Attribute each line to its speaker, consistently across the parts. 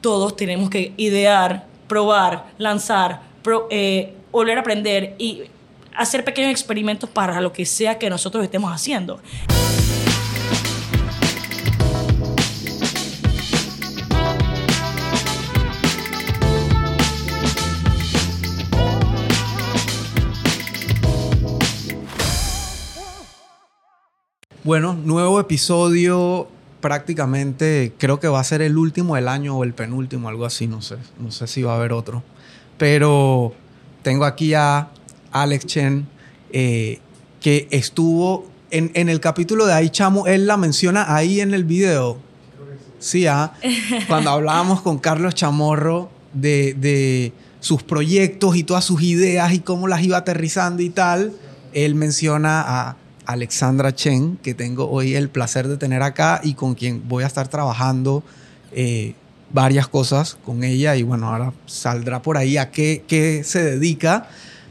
Speaker 1: todos tenemos que idear, probar, lanzar, eh, volver a aprender y hacer pequeños experimentos para lo que sea que nosotros estemos haciendo.
Speaker 2: Bueno, nuevo episodio prácticamente, creo que va a ser el último del año o el penúltimo, algo así, no sé, no sé si va a haber otro. Pero tengo aquí a Alex Chen, eh, que estuvo en, en, el capítulo de Ahí Chamo, él la menciona ahí en el video. Sí, ¿ah? cuando hablábamos con Carlos Chamorro de, de sus proyectos y todas sus ideas y cómo las iba aterrizando y tal, él menciona a Alexandra Chen, que tengo hoy el placer de tener acá y con quien voy a estar trabajando eh, varias cosas con ella. Y bueno, ahora saldrá por ahí a qué, qué se dedica.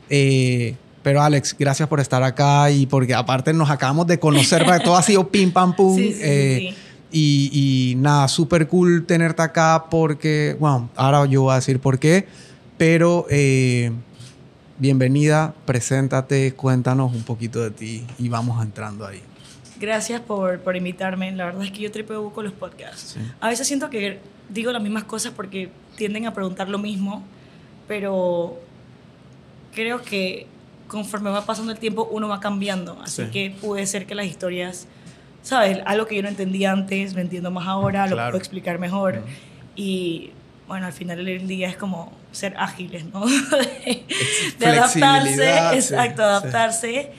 Speaker 2: Eh, pero Alex, gracias por estar acá y porque aparte nos acabamos de conocer, todo ha sido pim pam pum. Eh, y, y, nada, súper cool tenerte acá porque, bueno, ahora yo voy a decir por qué, pero bienvenida, preséntate, cuéntanos un poquito de ti y vamos entrando ahí.
Speaker 1: Gracias por, por invitarme. La verdad es que yo tripeo con los podcasts. A veces siento que digo las mismas cosas porque tienden a preguntar lo mismo, pero creo que conforme va pasando el tiempo uno va cambiando. Así que puede ser que las historias, ¿sabes? Algo que yo no entendía antes, lo entiendo más ahora, lo puedo explicar mejor. Y bueno, al final del día es como ser ágiles, ¿no? de, adaptarse, exacto, adaptarse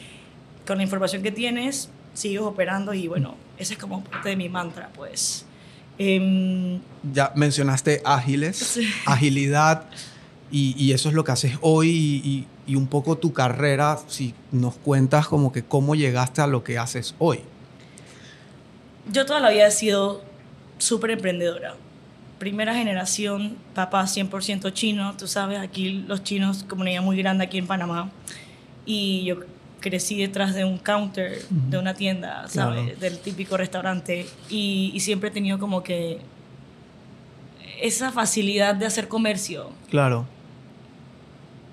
Speaker 1: con la información que tienes, sigues operando y bueno, ese es como parte de mi mantra, pues. Em,
Speaker 2: ya mencionaste ágiles, agilidad, y, eso es lo que haces hoy y, y, un poco tu carrera, si nos cuentas como que cómo llegaste a lo que haces hoy.
Speaker 1: Yo toda la vida he sido súper emprendedora primera generación, papá 100% chino, tú sabes, aquí los chinos, comunidad muy grande aquí en Panamá, y yo crecí detrás de un counter de una tienda, ¿sabes? Del típico restaurante, y, siempre he tenido como que esa facilidad de hacer comercio.
Speaker 2: Claro.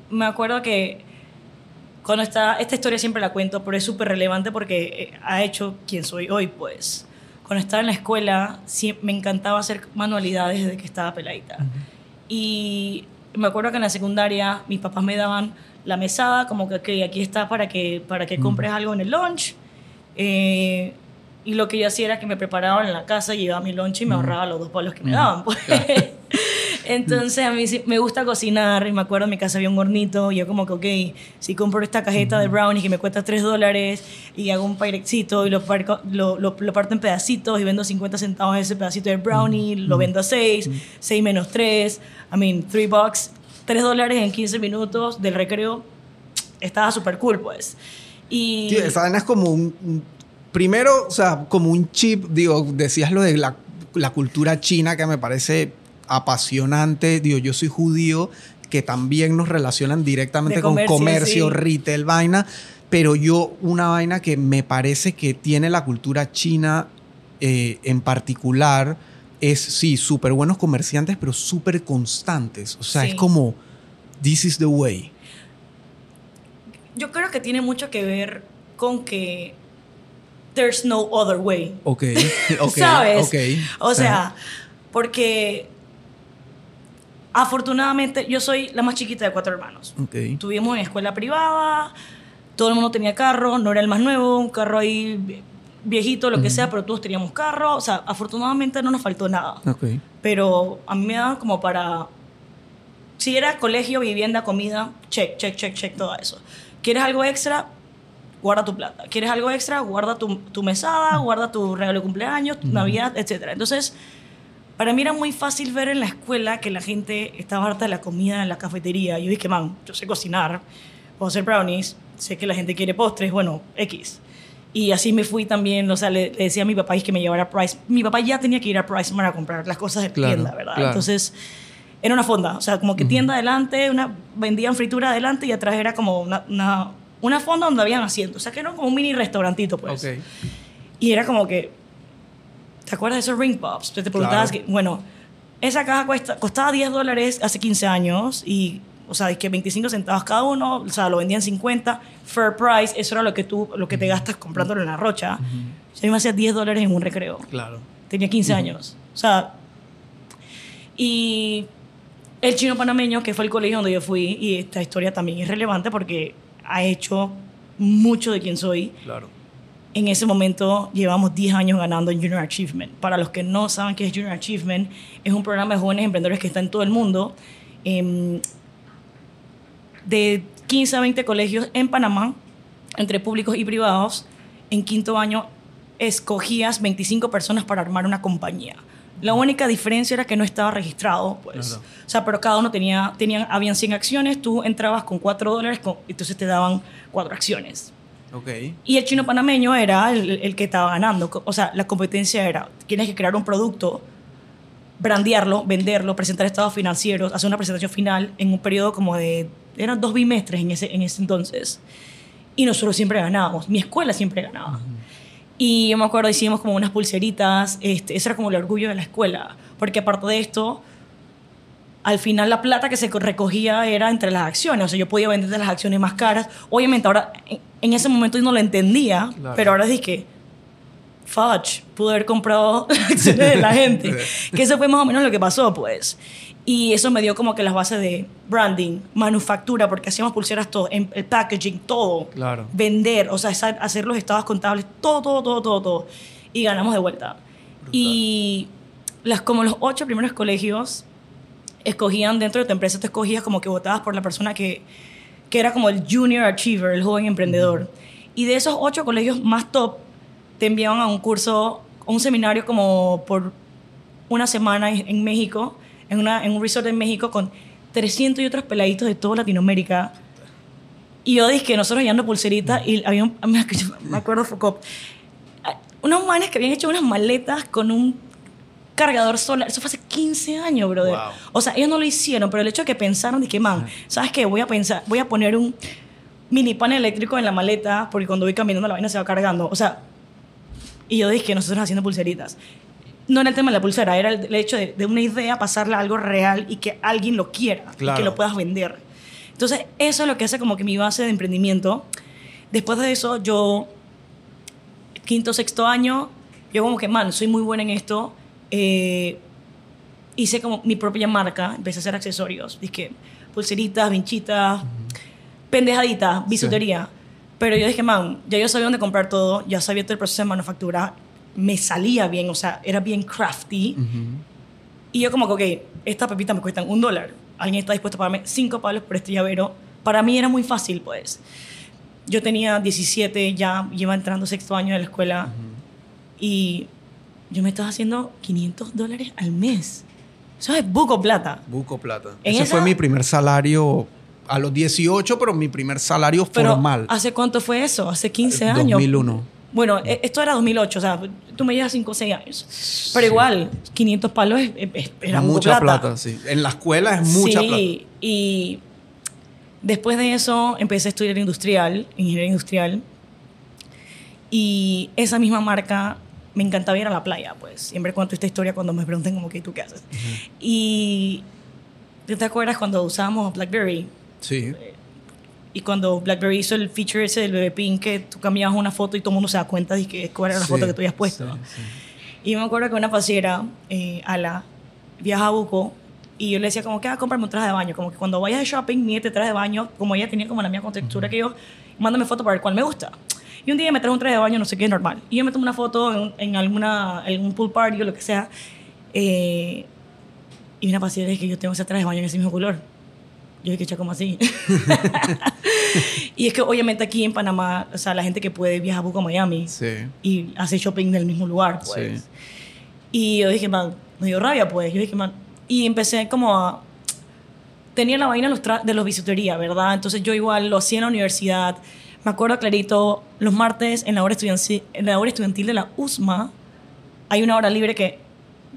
Speaker 1: Me acuerdo que cuando está, esta historia siempre la cuento, pero es súper relevante porque eh, ha hecho quien soy hoy, pues cuando estaba en la escuela, me encantaba hacer manualidades desde que estaba peladita. Y me acuerdo que en la secundaria mis papás me daban la mesada, como que okay, aquí está para que, para que compres algo en el lunch. Eh, y lo que yo hacía era que me preparaban en la casa, llevaba mi lunch y me ahorraba los dos palos que me daban. Pues. Entonces a mí me gusta cocinar y me acuerdo en mi casa había un hornito y yo como que, ok, si compro esta cajeta de brownies que me cuesta 3 dólares y hago un pyrexito y lo, lo, lo, parto en pedacitos y vendo 50 centavos ese pedacito de brownie, lo vendo a 6, 6 menos 3, I mean, 3 bucks, 3 dólares en 15 minutos del recreo, estaba súper cool pues. Y...
Speaker 2: Sí, esa es como un, primero, o sea, como un chip, digo, decías lo de la, la cultura china que me parece apasionante. Digo, yo soy judío, que también nos relacionan directamente con comercio, retail, vaina. Pero yo, una vaina que me parece que tiene la cultura china eh, en particular es, sí, súper buenos comerciantes, pero súper constantes. O sea, es como, this is the way.
Speaker 1: Yo creo que tiene mucho que ver con que there's no other way.
Speaker 2: Ok, ok.
Speaker 1: ¿Sabes? O sea, porque Afortunadamente, yo soy la más chiquita de cuatro hermanos. Okay. Tuvimos en escuela privada, todo el mundo tenía carro, no era el más nuevo, un carro ahí viejito, lo que sea, pero todos teníamos carro. O sea, afortunadamente no nos faltó nada. Okay. Pero a mí me daban como para... Si era colegio, vivienda, comida, check, check, check, check, todo eso. ¿Quieres algo extra? Guarda tu plata. ¿Quieres algo extra? Guarda tu, tu mesada, guarda tu regalo de cumpleaños, tu Navidad, etc. Entonces para mí era muy fácil ver en la escuela que la gente estaba harta de la comida en la cafetería. Yo dije, man, yo sé cocinar, puedo hacer brownies, sé que la gente quiere postres, bueno, X. Y así me fui también, o sea, le, decía a mi papá que me llevara a Price. Mi papá ya tenía que ir a Price para comprar las cosas de tienda, ¿verdad? Entonces, era una fonda, o sea, como que tienda adelante, una, vendían fritura adelante y atrás era como una, una, una fonda donde habían asientos. O sea, que era como un mini restaurantito, pues. Okay. Y era como que ¿Te acuerdas de esos ring pops? Te, te preguntabas que, bueno, Esa caja cuesta, costaba 10 dólares hace 15 años y, o sea, es que 25 centavos cada uno, o sea, lo vendían 50, fair price, eso era lo que tú, lo que te gastas comprándolo en la rocha. Yo me hacía 10 dólares en un recreo.
Speaker 2: Claro.
Speaker 1: Tenía 15 años. O sea, y el chino panameño, que fue el colegio donde yo fui, y esta historia también es relevante porque ha hecho mucho de quien soy.
Speaker 2: Claro.
Speaker 1: En ese momento llevamos 10 años ganando en Junior Achievement. Para los que no saben qué es Junior Achievement, es un programa de jóvenes emprendedores que está en todo el mundo. Em, de 15 a 20 colegios en Panamá, entre públicos y privados. En quinto año escogías 25 personas para armar una compañía. La única diferencia era que no estaba registrado, pues. O sea, pero cada uno tenía, tenían, habían 100 acciones, tú entrabas con 4 dólares, entonces te daban 4 acciones.
Speaker 2: Okay.
Speaker 1: Y el chino panameño era el, el, que estaba ganando. O sea, la competencia era, tienes que crear un producto, brandearlo, venderlo, presentar estados financieros, hacer una presentación final en un periodo como de, eran dos bimestres en ese, en ese entonces. Y nosotros siempre ganábamos. Mi escuela siempre ganaba. Y yo me acuerdo, hicimos como unas pulseritas, este, eso era como el orgullo de la escuela, porque aparte de esto, al final la plata que se recogía era entre las acciones, o sea, yo podía vender las acciones más caras. Obviamente ahora, en ese momento yo no lo entendía, pero ahora dije, fudge, pude haber comprado acciones de la gente, que eso fue más o menos lo que pasó, pues. Y eso me dio como que las bases de branding, manufactura, porque hacíamos pulseras todo, el packaging, todo.
Speaker 2: Claro.
Speaker 1: Vender, o sea, hacer los estados contables, todo, todo, todo, todo, todo. Y ganamos de vuelta. Y las, como los ocho primeros colegios escogían dentro de tu empresa, te escogías como que votabas por la persona que, que era como el junior achiever, el joven emprendedor. Y de esos ocho colegios más top, te enviaban a un curso, a un seminario como por una semana en México en, una, en un resort en México con 300 y otros peladitos de toda Latinoamérica. Y yo dije que nosotros llevando pulseritas y había un, me acuerdo Foucault, unos manes que habían hecho unas maletas con un cargador solar. Eso fue hace 15 años, brother. O sea, ellos no lo hicieron, pero el hecho de que pensaron, dije, man, ¿sabes qué? Voy a pensar, voy a poner un mini panel eléctrico en la maleta porque cuando voy caminando la vaina se va cargando. O sea, y yo dije, nosotros haciendo pulseritas no era el tema de la pulsera, era el, hecho de, una idea pasarla a algo real y que alguien lo quiera y que lo puedas vender. Entonces, eso es lo que hace como que mi base de emprendimiento. Después de eso, yo, quinto, sexto año, yo como que, man, soy muy buena en esto. Eh, hice como mi propia marca, empecé a hacer accesorios. Dije, pulseritas, vinchitas, pendejaditas, bisutería. Pero yo dije, man, ya yo sabía dónde comprar todo, ya sabía todo el proceso de manufactura me salía bien, o sea, era bien crafty. Y yo como que, ok, esta pepita me cuesta un dólar. Alguien está dispuesto a pagarme cinco palos por este llavero. Para mí era muy fácil, pues. Yo tenía 17, ya iba entrando sexto año de la escuela. Y yo me estaba haciendo 500 dólares al mes. Eso es buco plata.
Speaker 2: Buco plata. Ese fue mi primer salario a los 18, pero mi primer salario formal.
Speaker 1: ¿Hace cuánto fue eso? ¿Hace 15 años?
Speaker 2: 2001.
Speaker 1: Bueno, e, esto era 2008, o sea, tú me llevas 5 o 6 años. Pero igual, 500 palos era mucha plata.
Speaker 2: sí. En la escuela es mucha plata.
Speaker 1: Sí, y después de eso empecé a estudiar industrial, ingeniería industrial. Y esa misma marca me encantaba ir a la playa, pues. Siempre cuento esta historia cuando me preguntan como que tú qué haces. Y ¿te acuerdas cuando usábamos BlackBerry?
Speaker 2: Sí.
Speaker 1: Y cuando BlackBerry hizo el feature ese del bebé pin, que tú cambiabas una foto y todo el mundo se da cuenta de que cuál era la foto que tú habías puesto. Y yo me acuerdo que una pasiera, eh, Ala, viaja a Buco y yo le decía como que, a ah, comprarme un traje de baño. Como que cuando vayas de shopping, mírate traje de baño, como ella tenía como la misma contextura que yo, mándame foto para ver cuál me gusta. Y un día me trajo un traje de baño, no sé qué, normal. Y yo me tomo una foto en, alguna, en un pool party o lo que sea. Eh, y una pasiera es que yo tengo ese traje de baño en ese mismo color. Yo dije, ¿qué como así? y es que obviamente aquí en Panamá, o sea, la gente que puede viajar a Miami y hace shopping en el mismo lugar, pues. Y yo dije, man, me dio rabia, pues. Yo dije, man, y empecé como a... Tenía la vaina de los bisutería, ¿verdad? Entonces yo igual lo hacía en la universidad. Me acuerdo clarito, los martes en la hora estudiantil, en la hora estudiantil de la USMA hay una hora libre que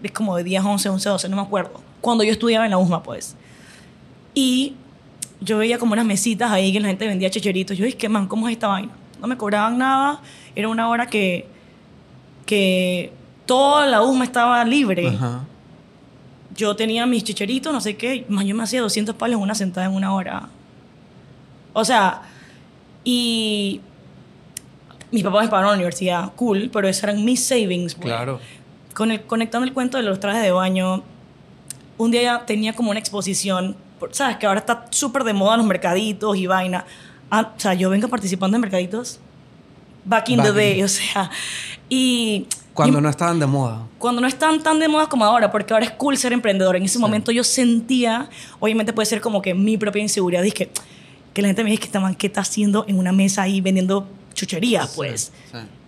Speaker 1: es como de 10, 11, 11, 12, no me acuerdo. Cuando yo estudiaba en la USMA, pues. Y yo veía como unas mesitas ahí que la gente vendía checheritos. Yo dije, man, ¿cómo es esta vaina? No me cobraban nada. Era una hora que, que toda la UMA estaba libre. yo tenía mis chicheritos, no sé qué, más yo me hacía 200 palos en una sentada en una hora. O sea, y mis papás me pagaron la universidad, cool, pero esos eran mis savings. Pues. Claro. Con el, conectando el cuento de los trajes de baño, un día ya tenía como una exposición, ¿sabes? Que ahora está súper de moda los mercaditos y vaina. Ah, o sea, yo vengo participando en mercaditos back in the day, o sea, y...
Speaker 2: Cuando no estaban de moda.
Speaker 1: Cuando no están tan de moda como ahora, porque ahora es cool ser emprendedor. En ese momento yo sentía, obviamente puede ser como que mi propia inseguridad, dije, que la gente me dice que esta ¿qué está haciendo en una mesa ahí vendiendo chucherías, pues?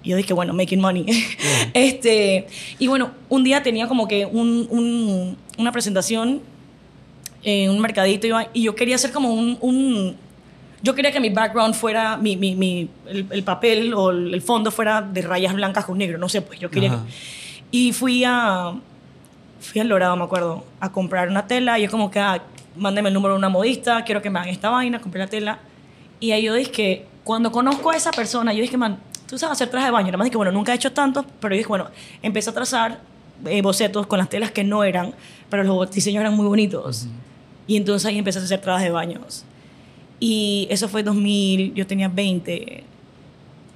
Speaker 1: Y yo dije, bueno, making money. este, y bueno, un día tenía como que un, una presentación en un mercadito y yo quería hacer como un yo quería que mi background fuera, mi, mi, mi el, papel o el fondo fuera de rayas blancas con negro, no sé, pues yo quería... Y fui a... Fui al Dorado, me acuerdo, a comprar una tela y yo como que, ah, mándeme el número de una modista, quiero que me hagan esta vaina, compré la tela. Y ahí yo dije que cuando conozco a esa persona, yo dije, man, tú sabes hacer traje de baño. Nada más dije, bueno, nunca he hecho tanto, pero yo dije, bueno, empecé a trazar eh, bocetos con las telas que no eran, pero los diseños eran muy bonitos. Y entonces ahí empecé a hacer trajes de baños. Y eso fue 2000, yo tenía 20,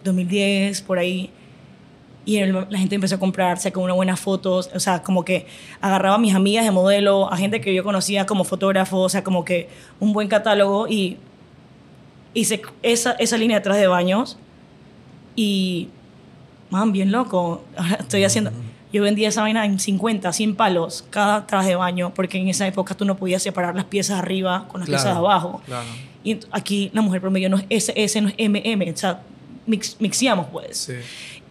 Speaker 1: 2010, por ahí. Y la gente empezó a comprar, sacó unas buenas fotos, o sea, como que agarraba a mis amigas de modelo, a gente que yo conocía como fotógrafo, o sea, como que un buen catálogo y hice esa, esa línea detrás de baños y, man, bien loco, ahora estoy haciendo, yo vendía esa vaina en 50, 100 palos cada traje de baño, porque en esa época tú no podías separar las piezas arriba con las piezas de abajo. Claro. Y aquí la mujer promedio no es SS, no es MM, o sea, mix, mixiamos pues. Sí.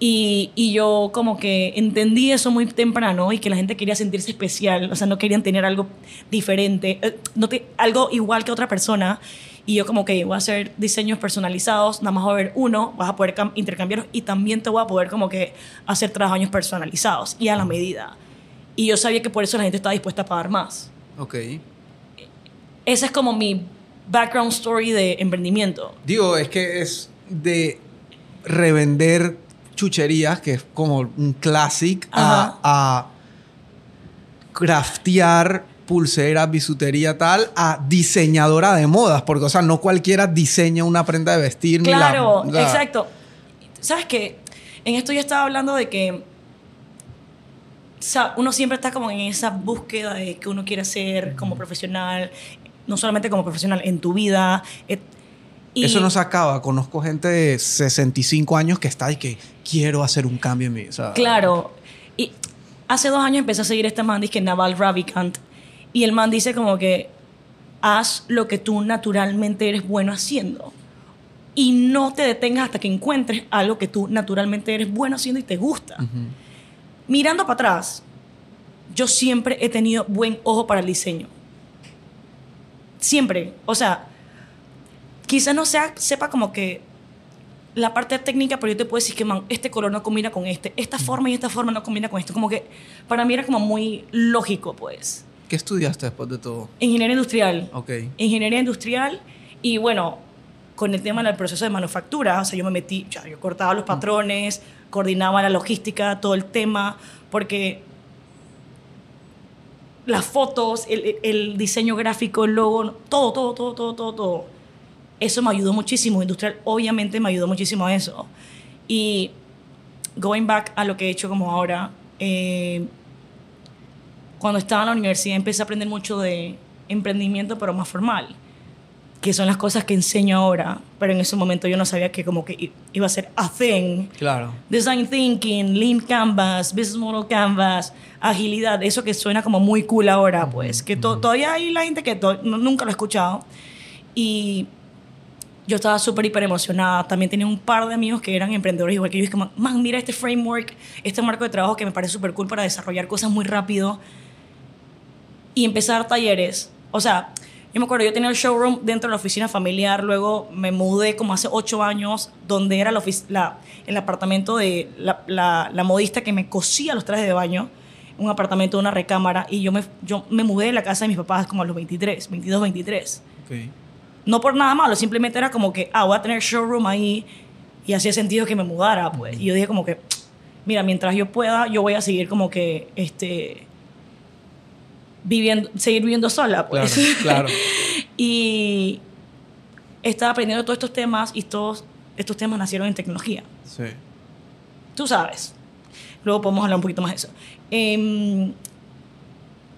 Speaker 1: Y, y, yo como que entendí eso muy temprano y que la gente quería sentirse especial, o sea, no querían tener algo diferente, eh, no te, algo igual que otra persona. Y yo como que voy a hacer diseños personalizados, nada más va a haber uno, vas a poder intercambiarlos y también te voy a poder como que hacer trabajos personalizados y a la medida. Y yo sabía que por eso la gente estaba dispuesta a pagar más.
Speaker 2: Ok.
Speaker 1: Ese es como mi background story de emprendimiento.
Speaker 2: Digo, es que es de revender chucherías, que es como un clásico, a, a craftear pulseras, bisutería, tal, a diseñadora de modas, porque, o sea, no cualquiera diseña una prenda de vestir.
Speaker 1: Claro, exacto. ¿Sabes qué? En esto yo estaba hablando de que o sea, uno siempre está como en esa búsqueda de que uno quiere ser como profesional, no solamente como profesional, en tu vida.
Speaker 2: Y Eso no se acaba. Conozco gente de 65 años que está y que quiero hacer un cambio en mí.
Speaker 1: claro. Y hace dos años empecé a seguir este man, que Naval Ravikant. Y el man dice como que haz lo que tú naturalmente eres bueno haciendo. Y no te detengas hasta que encuentres algo que tú naturalmente eres bueno haciendo y te gusta. Mirando para atrás, yo siempre he tenido buen ojo para el diseño. Siempre. O sea, quizás no sea, sepa como que la parte técnica, pero yo te puedo decir que, man, este color no combina con este, esta forma y esta forma no combina con esto. Como que para mí era como muy lógico, pues.
Speaker 2: ¿Qué estudiaste después de todo?
Speaker 1: Ingeniería industrial.
Speaker 2: Ok.
Speaker 1: Ingeniería industrial y bueno, con el tema del proceso de manufactura, o sea, yo me metí, ya, yo cortaba los patrones, coordinaba la logística, todo el tema, porque las fotos, el, el, diseño gráfico, el logo, todo, todo, todo, todo, todo, todo. Eso me ayudó muchísimo. Industrial, obviamente, me ayudó muchísimo a eso. Y going back a lo que he hecho como ahora, eh, cuando estaba en la universidad empecé a aprender mucho de emprendimiento, pero más formal, que son las cosas que enseño ahora, pero en ese momento yo no sabía que como que iba a ser a thing.
Speaker 2: Claro.
Speaker 1: Design thinking, lean canvas, business model canvas, agilidad, eso que suena como muy cool ahora, pues, que todavía hay la gente que nunca lo ha escuchado. Y yo estaba súper, hiper emocionada. También tenía un par de amigos que eran emprendedores igual que yo. Y como, man, mira este framework, este marco de trabajo que me parece súper cool para desarrollar cosas muy rápido. Y empezar talleres. O sea, yo me acuerdo, yo tenía el showroom dentro de la oficina familiar. Luego me mudé como hace ocho años, donde era la, la el apartamento de la, la, la modista que me cosía los trajes de baño un apartamento, una recámara, y yo me, yo me mudé de la casa de mis papás como a los 23, 22, 23. No por nada malo, simplemente era como que, ah, voy a tener showroom ahí, y hacía sentido que me mudara, pues. Y yo dije como que, mira, mientras yo pueda, yo voy a seguir como que, este, viviendo, seguir viviendo sola, pues.
Speaker 2: Claro, claro.
Speaker 1: y estaba aprendiendo todos estos temas y todos estos temas nacieron en tecnología.
Speaker 2: Sí.
Speaker 1: Tú sabes. Luego podemos hablar un poquito más de eso. Em,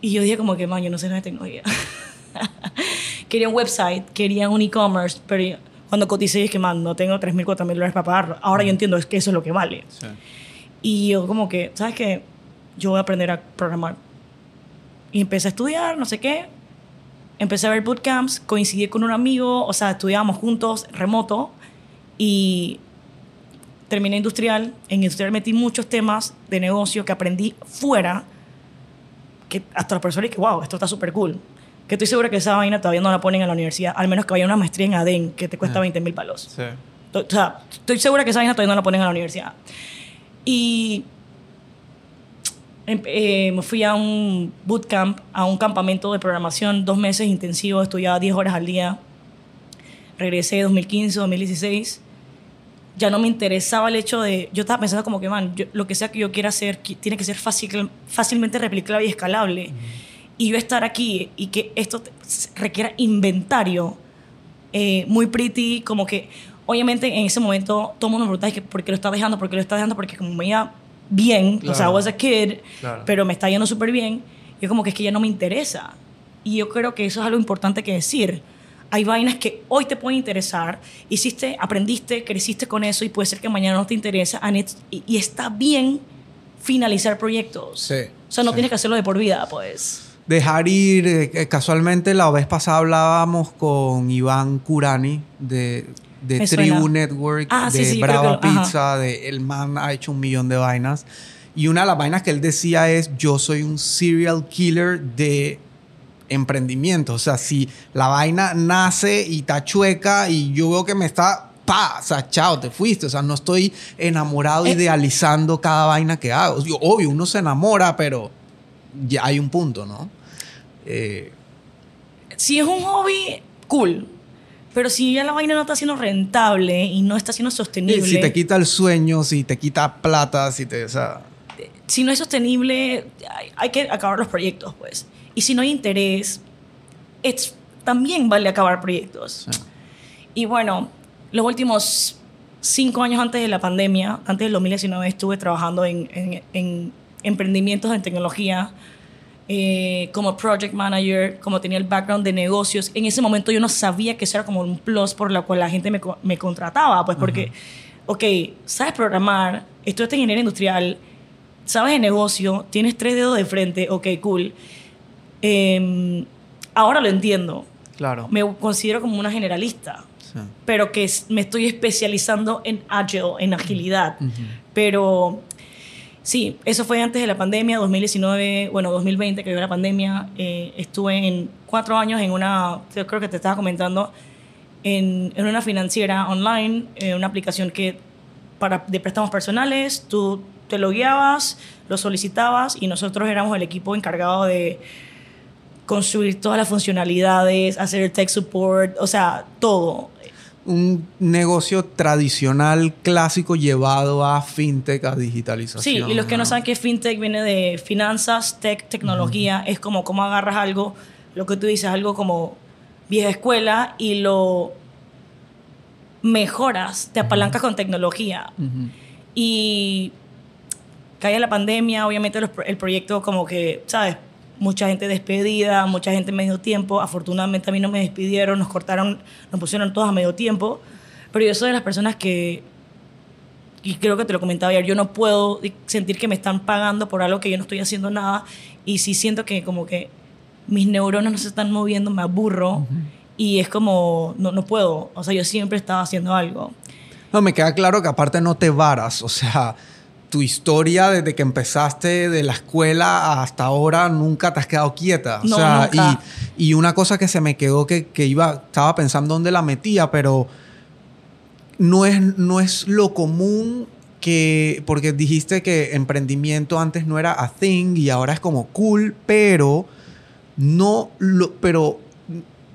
Speaker 1: y yo dije como que, man, yo no sé nada de tecnología. quería un website, quería un e-commerce, pero cuando coticé dije, man, no tengo 3.000, 4.000 dólares para pagarlo. Ahora yo entiendo que eso es lo que vale.
Speaker 2: Sí.
Speaker 1: Y yo como que, ¿sabes qué? Yo voy a aprender a programar. Y empecé a estudiar, no sé qué. Empecé a ver bootcamps, coincidí con un amigo, o sea, estudiábamos juntos, remoto. Y terminé industrial. En industrial metí muchos temas de negocio que aprendí fuera, que hasta las personas que, wow, esto está súper cool. Que estoy segura que esa vaina todavía no la ponen en la universidad, al menos que vaya una maestría en ADEN, que te cuesta 20 mil palos.
Speaker 2: Sí.
Speaker 1: O sea, estoy segura que esa vaina todavía no la ponen en la universidad. Y em- eh, me fui a un bootcamp, a un campamento de programación, dos meses intensivo, estudiaba 10 horas al día. Regresé 2015, 2016. Ya no me interesaba el hecho de... Yo estaba pensando como que, man, yo- lo que sea que yo quiera hacer tiene que ser fácil, fácilmente replicable y escalable. Y yo estar aquí y que esto requiera inventario eh, muy pretty, como que obviamente en ese momento todo el mundo me preguntaba que por qué lo estás dejando, por qué lo estás dejando, porque como me iba bien, o sea, I
Speaker 2: Claro.
Speaker 1: was a kid,
Speaker 2: Claro.
Speaker 1: pero me está yendo súper bien, yo como que es que ya no me interesa. Y yo creo que eso es algo importante que decir. Hay vainas que hoy te pueden interesar, hiciste, aprendiste, creciste con eso y puede ser que mañana no te interesa, y, y está bien finalizar proyectos.
Speaker 2: Sí,
Speaker 1: O sea, no
Speaker 2: sí.
Speaker 1: tienes que hacerlo de por vida, pues.
Speaker 2: Dejar ir, eh, eh, casualmente la vez pasada hablábamos con Iván Curani de, de
Speaker 1: Me
Speaker 2: Tribu
Speaker 1: suena.
Speaker 2: Network,
Speaker 1: Ah,
Speaker 2: de
Speaker 1: sí,
Speaker 2: Brava
Speaker 1: que.
Speaker 2: Pizza, de el man ha hecho un millón de vainas. Y una de las vainas que él decía es, yo soy un serial killer de emprendimiento. O sea, si la vaina nace y está chueca y yo veo que me está... Pa, o sea, chao, te fuiste. O sea, no estoy enamorado,
Speaker 1: Eh.
Speaker 2: idealizando cada vaina que hago. Digo, obvio, uno se enamora, pero ya hay un punto, ¿no? Eh,
Speaker 1: si es un hobby, cool. Pero si ya la vaina no está siendo rentable y no está siendo sostenible.
Speaker 2: si te quita el sueño, si te quita plata, si te. O sea,
Speaker 1: si no es sostenible, hay, hay que acabar los proyectos, pues. Y si no hay interés, it's- también vale acabar proyectos.
Speaker 2: sí.
Speaker 1: Y bueno, los últimos cinco años antes de la pandemia, antes del 2019, estuve trabajando en, en- en emprendimientos en tecnología, eh, como project manager, como tenía el background de negocios. En ese momento yo no sabía que eso era como un plus por la cual la gente me, me contrataba, pues porque, ok, sabes programar, estudiaste ingeniería industrial, sabes de negocio, tienes tres dedos de frente, ok, cool. Em, ahora lo entiendo.
Speaker 2: Claro.
Speaker 1: Me considero como una generalista
Speaker 2: Sí.
Speaker 1: pero que me estoy especializando en agile, en agilidad. Pero sí, eso fue antes de la pandemia, 2019, bueno, 2020, que vio la pandemia. eh, estuve en cuatro años en una, yo creo que te estaba comentando, en, en una financiera online, eh, una aplicación que para, de préstamos personales, tú te lo guiabas, lo solicitabas y nosotros éramos el equipo encargado de construir todas las funcionalidades, hacer el tech support, o sea, todo.
Speaker 2: Un negocio tradicional, clásico, llevado a fintech, a digitalización.
Speaker 1: Sí, y los que no saben que fintech viene de finanzas, tech, tecnología, es como cómo agarras algo, lo que tú dices, algo como vieja escuela y lo mejoras, te apalancas con tecnología. Y cae la pandemia, obviamente los el proyecto como que, ¿sabes? Mucha gente despedida, mucha gente medio tiempo. Afortunadamente a mí no me despidieron, nos cortaron, nos pusieron todos a medio tiempo. Pero yo soy de las personas que, y creo que te lo comentaba ayer, yo no puedo sentir que me están pagando por algo que yo no estoy haciendo nada. Y si siento que como que mis neuronas no se están moviendo, me aburro. Y es como, no, no puedo. O sea, yo siempre estaba haciendo algo.
Speaker 2: No, me queda claro que aparte no te varas. O sea, tu historia desde que empezaste de la escuela hasta ahora nunca te has quedado quieta. O sea,
Speaker 1: nunca.
Speaker 2: Y, y una cosa que se me quedó que, que iba, estaba pensando dónde la metía, pero no es, no es lo común que, porque dijiste que emprendimiento antes no era a thing y ahora es como cool, pero no lo, pero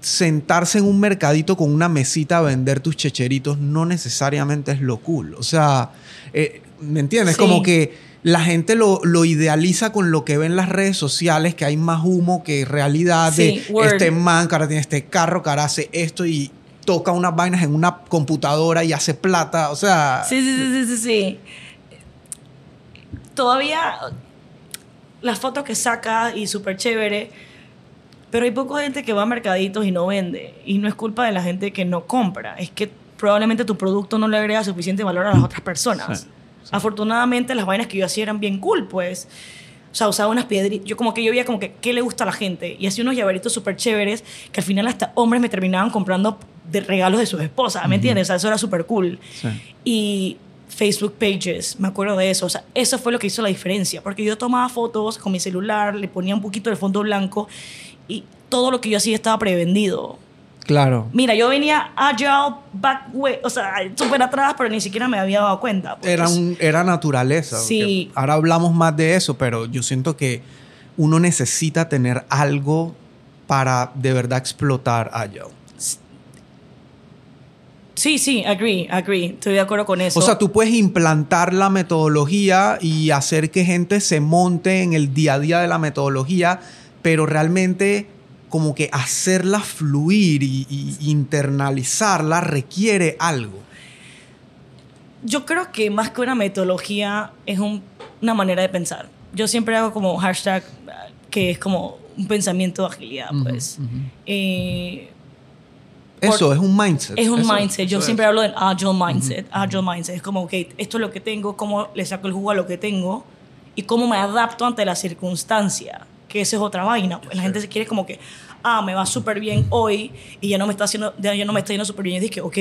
Speaker 2: sentarse en un mercadito con una mesita a vender tus checheritos no necesariamente es lo cool. O sea, eh, ¿me entiendes?
Speaker 1: Sí.
Speaker 2: Como que la gente lo, lo, idealiza con lo que ve en las redes sociales, que hay más humo que realidad de este man, cara tiene este carro, cara hace esto y toca unas vainas en una computadora y hace plata, o sea...
Speaker 1: Sí, sí, sí, sí, sí. Todavía las fotos que saca y súper chévere, pero hay poca gente que va a mercaditos y no vende. Y no es culpa de la gente que no compra, es que probablemente tu producto no le agrega suficiente valor a las otras personas. Afortunadamente las vainas que yo hacía eran bien cool, pues. O sea, usaba unas piedritas. Yo como que yo veía como que qué le gusta a la gente. Y hacía unos llaveritos súper chéveres que al final hasta hombres me terminaban comprando de regalos de sus esposas, ¿me entiendes? O sea, eso era súper cool. Y Facebook Pages, me acuerdo de eso. O sea, eso fue lo que hizo la diferencia. Porque yo tomaba fotos con mi celular, le ponía un poquito de fondo blanco y todo lo que yo hacía estaba prevendido.
Speaker 2: Claro.
Speaker 1: Mira, yo venía agile, back way, o sea, súper atrás, pero ni siquiera me había dado cuenta.
Speaker 2: Pues. Era, era naturaleza.
Speaker 1: Sí.
Speaker 2: Ahora hablamos más de eso, pero yo siento que uno necesita tener algo para de verdad explotar agile.
Speaker 1: Sí, sí, agree, agree. Estoy de acuerdo con eso.
Speaker 2: O sea, tú puedes implantar la metodología y hacer que gente se monte en el día a día de la metodología, pero realmente como que hacerla fluir y, internalizarla requiere algo.
Speaker 1: Yo creo que más que una metodología es una manera de pensar. Yo siempre hago como hashtag que es como un pensamiento de agilidad, pues. Eh,
Speaker 2: eso es un mindset.
Speaker 1: Es un mindset. Yo siempre hablo del agile mindset. Agile mindset es como, ok, esto es lo que tengo, cómo le saco el jugo a lo que tengo y cómo me adapto ante la circunstancia que esa es otra vaina. Pues la gente se quiere como que, ah, me va súper bien hoy y ya no me está haciendo, ya no me está yendo súper bien. Y dije, ok,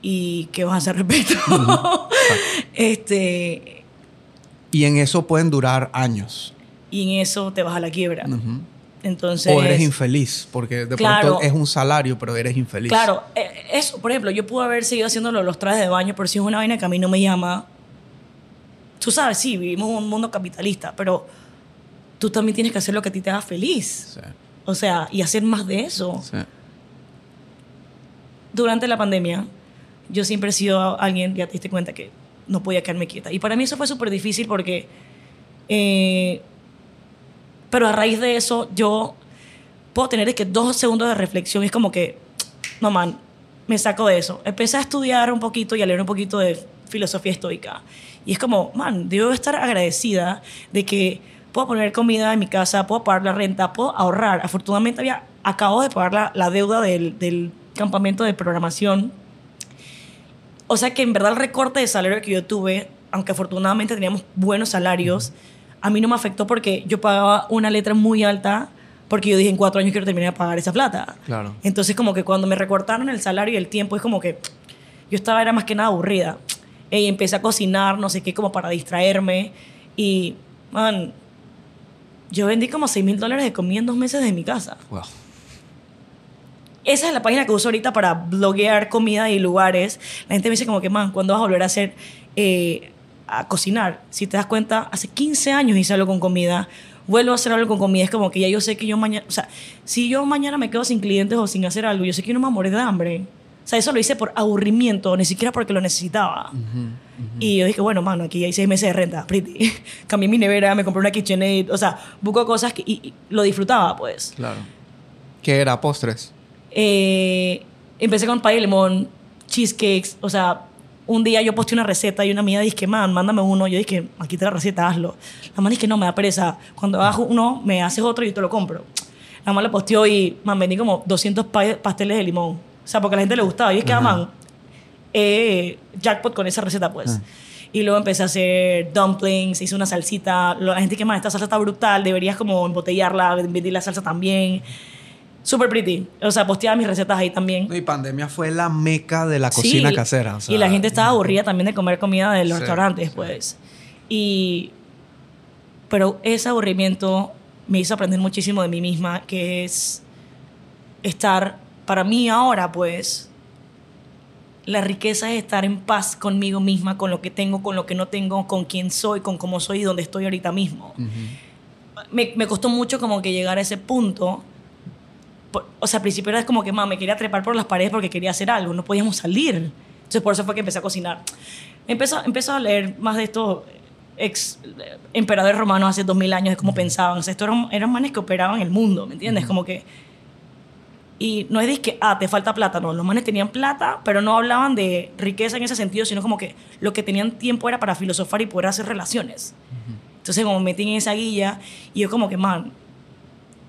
Speaker 1: ¿y qué vas a hacer respecto? este...
Speaker 2: Y en eso pueden durar años.
Speaker 1: Y en eso te vas a la quiebra. Entonces,
Speaker 2: o eres infeliz, porque de pronto es un salario, pero eres infeliz.
Speaker 1: Claro, eh, eso, por ejemplo, yo pude haber seguido haciendo los trajes de baño, pero si es una vaina que a mí no me llama. Tú sabes, sí, vivimos en un mundo capitalista, pero tú también tienes que hacer lo que a ti te haga feliz. O sea, y hacer más de eso. Durante la pandemia, yo siempre he sido alguien, ya te diste cuenta que no podía quedarme quieta. Y para mí eso fue súper difícil porque... Eh, pero a raíz de eso, yo puedo tener que dos segundos de reflexión. Es como que, no, man, me saco de eso. Empecé a estudiar un poquito y a leer un poquito de filosofía estoica. Y es como, man, debo estar agradecida de que puedo poner comida en mi casa, puedo pagar la renta, puedo ahorrar. Afortunadamente había, acabo de pagar la, la deuda del, del, campamento de programación. O sea que en verdad el recorte de salario que yo tuve, aunque afortunadamente teníamos buenos salarios, a mí no me afectó porque yo pagaba una letra muy alta porque yo dije en cuatro años quiero terminar de pagar esa plata.
Speaker 2: Claro.
Speaker 1: Entonces como que cuando me recortaron el salario y el tiempo es como que yo estaba era más que nada aburrida. Y empecé a cocinar, no sé qué, como para distraerme. Y, man, yo vendí como 6 mil dólares de comida en dos meses de mi casa.
Speaker 2: Wow.
Speaker 1: Esa es la página que uso ahorita para bloguear comida y lugares. La gente me dice como que, man, ¿cuándo vas a volver a hacer, eh, a cocinar? Si te das cuenta, hace 15 años hice algo con comida. Vuelvo a hacer algo con comida. Es como que ya yo sé que yo mañana, o sea, si yo mañana me quedo sin clientes o sin hacer algo, yo sé que no me voy a morir de hambre. O sea, eso lo hice por aburrimiento, ni siquiera porque lo necesitaba. Y yo dije, bueno, mano, aquí hay seis meses de renta, pretty. Cambié mi nevera, me compré una KitchenAid, o sea, busco cosas que, y, lo disfrutaba, pues.
Speaker 2: Claro. ¿Qué era? ¿Postres?
Speaker 1: Eh, empecé con pay de limón, cheesecakes, o sea, un día yo posté una receta y una amiga dije, man, mándame uno. Yo dije, aquí te la receta, hazlo. La man dije, no, me da pereza. Cuando hagas uno, me haces otro y yo te lo compro. La man le posteó y, man, vendí como 200 pasteles de limón o sea, porque a la gente le gustaba. Y es que aman eh, jackpot con esa receta, pues. Ah. Y luego empecé a hacer dumplings, hice una salsita. La gente que más, esta salsa está brutal, deberías como embotellarla, vender la salsa también. Súper pretty. O sea, posteaba mis recetas ahí también.
Speaker 2: Y pandemia fue la meca de la cocina casera.
Speaker 1: y la gente estaba aburrida también de comer comida de los restaurantes, pues. Y. Pero ese aburrimiento me hizo aprender muchísimo de mí misma, que es estar para mí ahora, pues, la riqueza es estar en paz conmigo misma, con lo que tengo, con lo que no tengo, con quién soy, con cómo soy y dónde estoy ahorita mismo. me, me, costó mucho como que llegar a ese punto. O sea, al principio era como que, me quería trepar por las paredes porque quería hacer algo, no podíamos salir. Entonces, por eso fue que empecé a cocinar. Empezó, empezó a leer más de esto ex emperadores romanos hace dos mil años de cómo pensaban. O sea, estos eran, eran manes que operaban el mundo, ¿me entiendes? Como que... Y no es de que, ah, te falta plata, no. Los manes tenían plata, pero no hablaban de riqueza en ese sentido, sino como que lo que tenían tiempo era para filosofar y poder hacer relaciones. Entonces, como me metí en esa guía, y yo como que, man,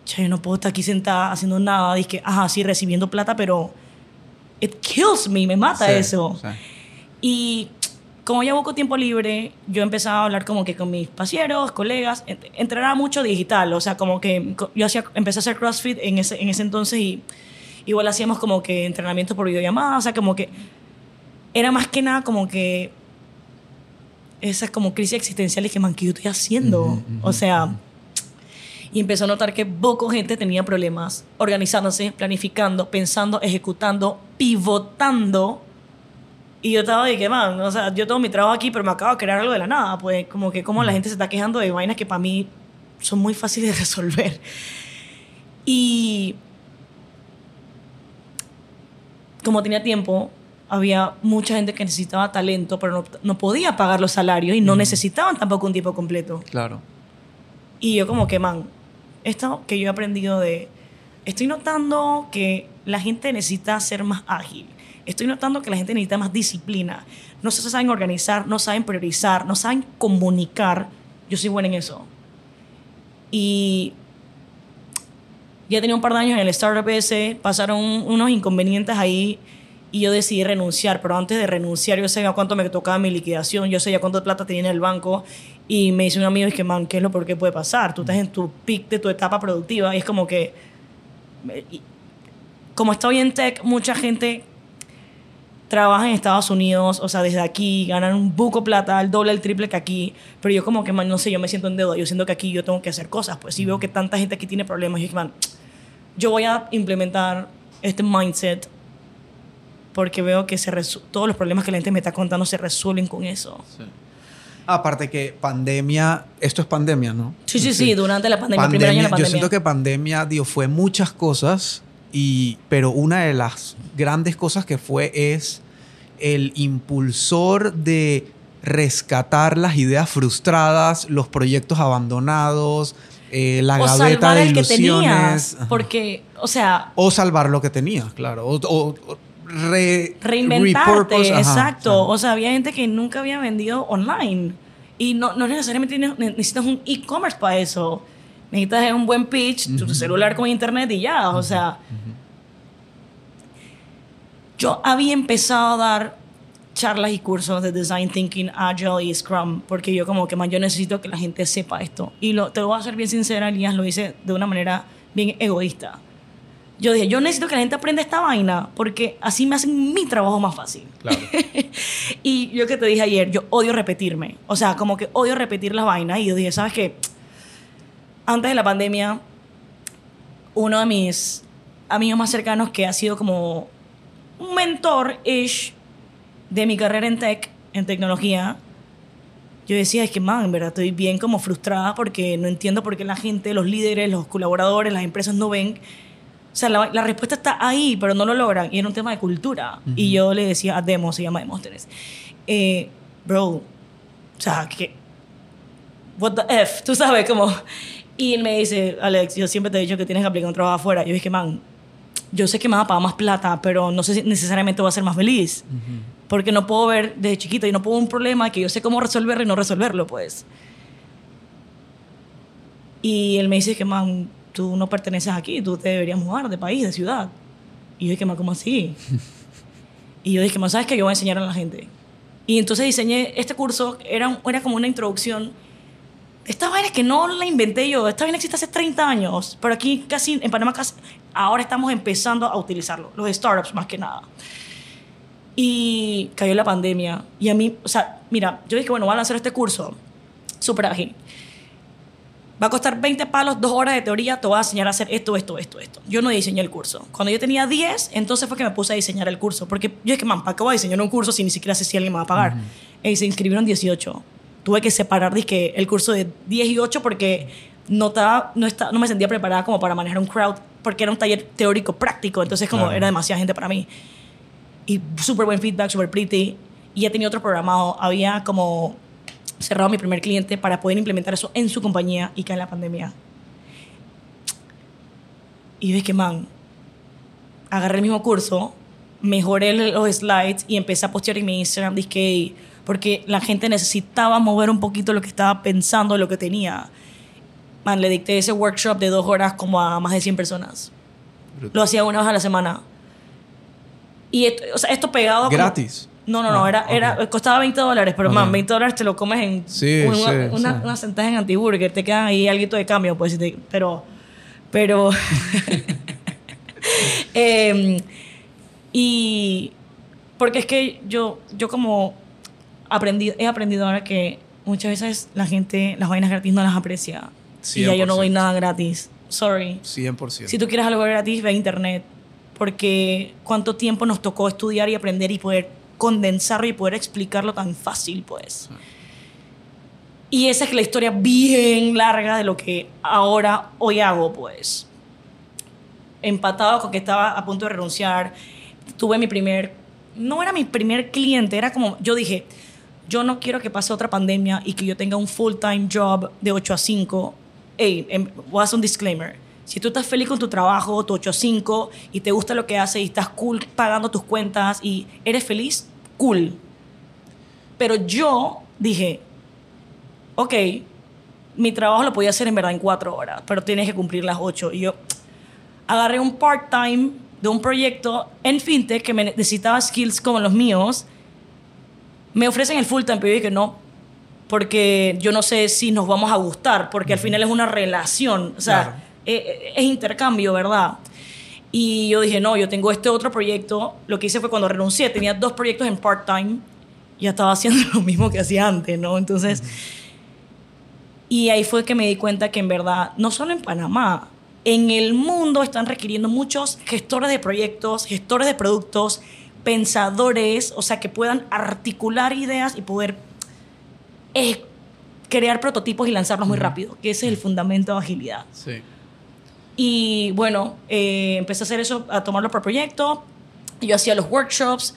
Speaker 1: yo no puedo estar aquí sentada haciendo nada. Dije, ajá, sí, recibiendo plata, pero it kills me, me mata eso. Y como ya poco tiempo libre, yo empezaba a hablar como que con mis pasieros, colegas, entrenaba mucho digital, o sea, como que yo hacía, empecé a hacer CrossFit en ese, en ese entonces y igual hacíamos como que entrenamiento por videollamada, o sea, como que era más que nada como que esas como crisis existenciales que, man, ¿qué yo estoy haciendo? o sea, y empezó a notar que poco gente tenía problemas organizándose, planificando, pensando, ejecutando, pivotando. Y yo estaba de que, man, o sea, yo tengo mi trabajo aquí, pero me acabo de crear algo de la nada. Pues como que como la gente se está quejando de vainas que para mí son muy fáciles de resolver. Y como tenía tiempo, había mucha gente que necesitaba talento, pero no, no podía pagar los salarios y no necesitaban tampoco un tiempo completo.
Speaker 2: Claro.
Speaker 1: Y yo como que, man, esto que yo he aprendido de, estoy notando que la gente necesita ser más ágil, estoy notando que la gente necesita más disciplina, no se saben organizar, no saben priorizar, no saben comunicar, yo soy buena en eso. Y ya tenía un par de años en el startup ese, pasaron unos inconvenientes ahí y yo decidí renunciar, pero antes de renunciar yo sabía cuánto me tocaba mi liquidación, yo sabía cuánto plata tenía en el banco y me dice un amigo, es que, man, ¿qué es lo por qué puede pasar? Tú estás en tu pic de tu etapa productiva y es como que, como estoy en tech, mucha gente trabaja en Estados Unidos, o sea, desde aquí, ganan un buco plata, el doble, el triple que aquí, pero yo como que, man, no sé, yo me siento en deuda, yo siento que aquí yo tengo que hacer cosas, pues si veo que tanta gente aquí tiene problemas, yo que, man, yo voy a implementar este mindset porque veo que se todos los problemas que la gente me está contando se resuelven con eso.
Speaker 2: Aparte que pandemia, esto es pandemia, ¿no?
Speaker 1: Sí, sí, sí, durante la pandemia, primer año de la pandemia.
Speaker 2: Yo siento que pandemia, dio fue muchas cosas, y, pero una de las grandes cosas que fue es el impulsor de rescatar las ideas frustradas, los proyectos abandonados, eh, la o gaveta de ilusiones. Que tenías,
Speaker 1: porque, o sea...
Speaker 2: O salvar lo que tenías, claro. o
Speaker 1: reinventarte. exacto. O sea, había gente que nunca había vendido online. Y no, no necesariamente necesitas un e-commerce para eso. Necesitas un buen pitch, tu celular con internet y ya. O sea, yo había empezado a dar charlas y cursos de design thinking, agile y scrum, porque yo como que más yo necesito que la gente sepa esto. Y lo, te voy a ser bien sincera, Elías, lo hice de una manera bien egoísta yo dije, yo necesito que la gente aprenda esta vaina porque así me hacen mi trabajo más fácil. Claro. y yo que te dije ayer, yo odio repetirme. O sea, como que odio repetir las vainas. Y yo dije, ¿sabes qué? Antes de la pandemia, uno de mis amigos más cercanos que ha sido como un mentor-ish de mi carrera en tech, en tecnología, yo decía, es que, man, verdad estoy bien como frustrada porque no entiendo por qué la gente, los líderes, los colaboradores, las empresas no ven o sea, la, respuesta está ahí, pero no lo logran. Y era un tema de cultura. Y yo le decía a Demo, se llama Demóstenes, eh, bro, o sea, que. What the F, tú sabes, como. Y él me dice, Alex, yo siempre te he dicho que tienes que aplicar un trabajo afuera. Yo dije, man, yo sé que me va a pagar más plata, pero no sé si necesariamente voy a ser más feliz. Porque no puedo ver desde chiquito y no puedo un problema que yo sé cómo resolverlo y no resolverlo, pues. Y él me dice que, man, tú no perteneces aquí, tú te deberías mudar de país, de ciudad. Y yo dije, ¿cómo así? y yo dije, ¿sabes qué? Yo voy a enseñar a la gente. Y entonces diseñé este curso, era, era como una introducción. Esta vaina es que no la inventé yo, esta vaina existe hace 30 años, pero aquí casi, en Panamá casi, ahora estamos empezando a utilizarlo, los startups más que nada. Y cayó la pandemia. Y a mí, o sea, mira, yo dije, bueno, voy a lanzar este curso súper ágil va a costar 20 palos, dos horas de teoría, te voy a enseñar a hacer esto, esto, esto, esto. Yo no diseñé el curso. Cuando yo tenía 10, entonces fue que me puse a diseñar el curso. Porque yo es que, man, ¿para qué voy a diseñar un curso si ni siquiera sé si alguien me va a pagar? Y se inscribieron 18. Tuve que separar dizque, el curso de 10 y 8 porque no, estaba, no, estaba, no me sentía preparada como para manejar un crowd, porque era un taller teórico práctico, entonces como era demasiada gente para mí. Y súper buen feedback, súper pretty. Y ya tenía otro programado. Había como cerrado mi primer cliente para poder implementar eso en su compañía y cae la pandemia. Y ves que, man, agarré el mismo curso, mejoré los slides y empecé a postear en mi Instagram, dije, porque la gente necesitaba mover un poquito lo que estaba pensando, lo que tenía. Man, le dicté ese workshop de dos horas como a más de 100 personas. Lo hacía una vez a la semana. Y esto, o sea, esto pegado...
Speaker 2: ¿Gratis?
Speaker 1: no, no, no, era, era, costaba 20 dólares, pero man, 20 dólares te lo comes en
Speaker 2: sí,
Speaker 1: una,
Speaker 2: sí,
Speaker 1: una,
Speaker 2: sí.
Speaker 1: una sentada en antiburger, te quedan ahí algo de cambio, pues, te- pero, pero, Em, y porque es que yo, yo como aprendí, he aprendido ahora que muchas veces la gente las vainas gratis no las aprecia. Y ya yo no doy
Speaker 2: 100%.
Speaker 1: nada gratis. Sorry.
Speaker 2: 100%.
Speaker 1: Si tú quieres algo gratis, ve a internet. Porque cuánto tiempo nos tocó estudiar y aprender y poder condensarlo y poder explicarlo tan fácil, pues. Y esa es la historia bien larga de lo que ahora, hoy hago, pues. Empatado con que estaba a punto de renunciar. Tuve mi primer... No era mi primer cliente, era como... Yo dije, yo no quiero que pase otra pandemia y que yo tenga un full-time job de 8 a 5. Ey, em, voy a hacer un disclaimer. Si tú estás feliz con tu trabajo, tu 8 a 5, y te gusta lo que haces y estás cool pagando tus cuentas y eres feliz, cool. Pero yo dije, ok, mi trabajo lo podía hacer en verdad en cuatro horas, pero tienes que cumplir las ocho. Y yo agarré un part-time de un proyecto en fintech que me necesitaba skills como los míos. Me ofrecen el full-time, pero yo dije no, porque yo no sé si nos vamos a gustar, porque al final es una relación, o sea,
Speaker 2: Claro.
Speaker 1: eh, es intercambio, ¿verdad? Y yo dije, no, yo tengo este otro proyecto. Lo que hice fue cuando renuncié, tenía dos proyectos en part-time. Ya estaba haciendo lo mismo que hacía antes, ¿no? Entonces, y ahí fue que me di cuenta que en verdad, no solo en Panamá, en el mundo están requiriendo muchos gestores de proyectos, gestores de productos, pensadores, o sea, que puedan articular ideas y poder eh, crear prototipos y lanzarlos muy rápido, que ese es el fundamento de agilidad.
Speaker 2: Sí.
Speaker 1: Y bueno, eh, empecé a hacer eso, a tomarlo por proyecto. Yo hacía los workshops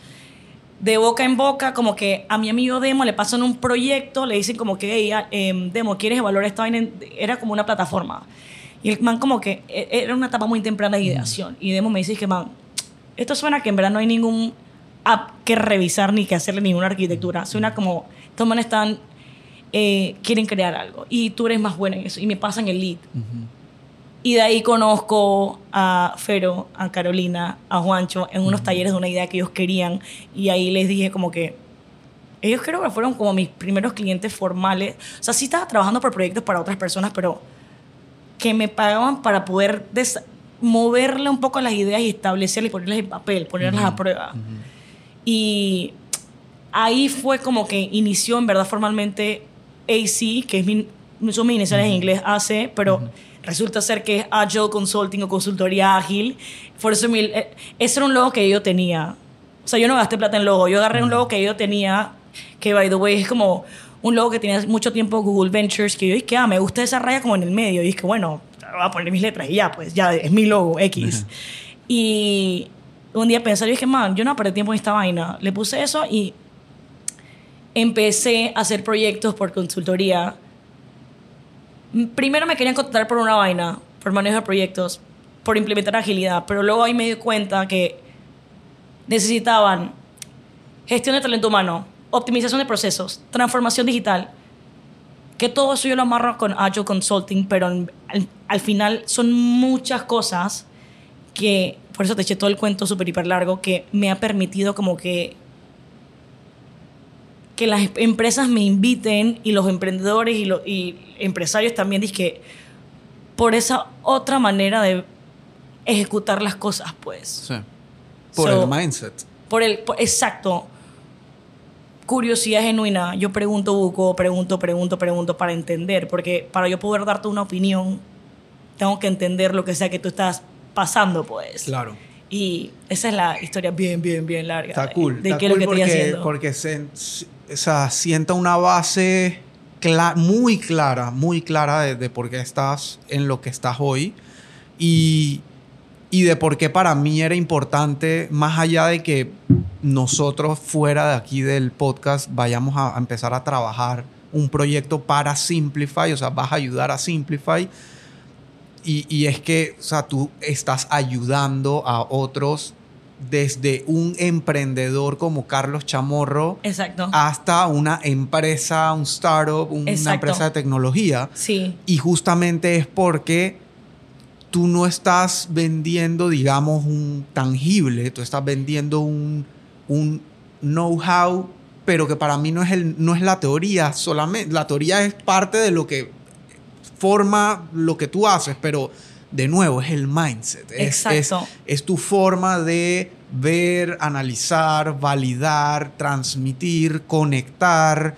Speaker 1: de boca en boca, como que a mi amigo Demo le pasan un proyecto, le dicen como que, hey, em, Demo, ¿quieres evaluar esta vaina? en-?" Era como una plataforma. Y el man como que e- era una etapa muy temprana de ideación. Y Demo me dice que, man, esto suena que en verdad no hay ningún app que revisar ni que hacerle ninguna arquitectura. Suena como, estos manes están, eh, quieren crear algo. Y tú eres más bueno en eso. Y me pasan el lead. Y de ahí conozco a Fero, a Carolina, a Juancho en unos talleres de una idea que ellos querían. Y ahí les dije como que ellos creo que fueron como mis primeros clientes formales. O sea, sí estaba trabajando por proyectos para otras personas, pero que me pagaban para poder moverle un poco las ideas y establecerlas y ponerlas en papel, ponerlas a prueba. Y ahí fue como que inició en verdad formalmente AC, que es mi, son mis iniciales en inglés AC, pero resulta ser que es Agile Consulting o consultoría ágil. Por eso mi- eh, ese era un logo que yo tenía. O sea, yo no gasté plata en logo, yo agarré un logo que yo tenía, que by the way es como un logo que tenía mucho tiempo Google Ventures, que yo dije, ah, me gusta esa raya como en el medio. Y dije, bueno, voy a poner mis letras y ya, pues ya es mi logo, X. Y un día pensé, yo dije, man, yo no perdí tiempo en esta vaina. Le puse eso y empecé a hacer proyectos por consultoría. Primero me querían contratar por una vaina, por manejo de proyectos, por implementar agilidad, pero luego ahí me di cuenta que necesitaban gestión de talento humano, optimización de procesos, transformación digital, que todo eso yo lo amarro con Agile Consulting, pero en- al, al final son muchas cosas que, por eso te eché todo el cuento súper hiper largo, que me ha permitido como que que las empresas me inviten y los emprendedores y, los y empresarios también, que por esa otra manera de ejecutar las cosas, pues.
Speaker 2: Sí. Por
Speaker 1: So-
Speaker 2: el mindset.
Speaker 1: Por el, por- exacto. Curiosidad genuina. Yo pregunto, busco, pregunto, pregunto, pregunto para entender. Porque para yo poder darte una opinión, tengo que entender lo que sea que tú estás pasando, pues.
Speaker 2: Claro.
Speaker 1: Y esa es la historia bien, bien, bien larga.
Speaker 2: Está
Speaker 1: de-
Speaker 2: cool.
Speaker 1: De
Speaker 2: está
Speaker 1: qué es lo
Speaker 2: cool
Speaker 1: que
Speaker 2: porque,
Speaker 1: estoy haciendo.
Speaker 2: porque se, o sea, sienta una base muy clara, muy clara de, de por qué estás en lo que estás hoy y, y de por qué para mí era importante, más allá de que nosotros fuera de aquí del podcast vayamos a, a empezar a trabajar un proyecto para Simplify, o sea, vas a ayudar a Simplify. Y, y es que, o sea, tú estás ayudando a otros desde un emprendedor como Carlos Chamorro
Speaker 1: Exacto.
Speaker 2: hasta una empresa, un startup, una empresa de tecnología.
Speaker 1: Sí.
Speaker 2: Y justamente es porque tú no estás vendiendo, digamos, un tangible, tú estás vendiendo un, un know-how, pero que para mí no es, el, no es la teoría solamente. La teoría es parte de lo que forma lo que tú haces, pero de nuevo es el mindset.
Speaker 1: Exacto.
Speaker 2: Es, tu forma de ver, analizar, validar, transmitir, conectar.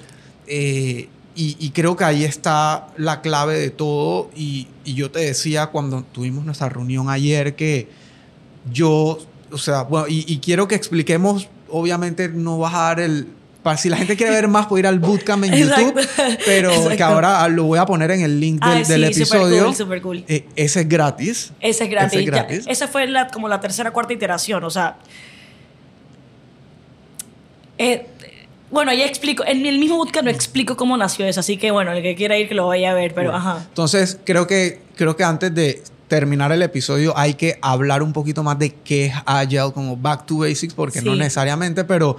Speaker 2: Eh, y, creo que ahí está la clave de todo. Y, yo te decía cuando tuvimos nuestra reunión ayer que yo, o sea, bueno, y, quiero que expliquemos, obviamente no vas a dar el... Para, si la gente quiere ver más, puede ir al bootcamp en YouTube, pero que ahora lo voy a poner en el link del, del episodio.
Speaker 1: Super cool,
Speaker 2: eh, ese es gratis.
Speaker 1: Ese es gratis. Ese, es gratis. esa fue la, como la tercera cuarta iteración, o sea... Eh, bueno, ya explico. En el mismo bootcamp no explico cómo nació eso, así que bueno, el que quiera ir que lo vaya a ver, pero ajá.
Speaker 2: Entonces, creo que, creo que antes de terminar el episodio hay que hablar un poquito más de qué es Agile, como back to basics, porque no necesariamente, pero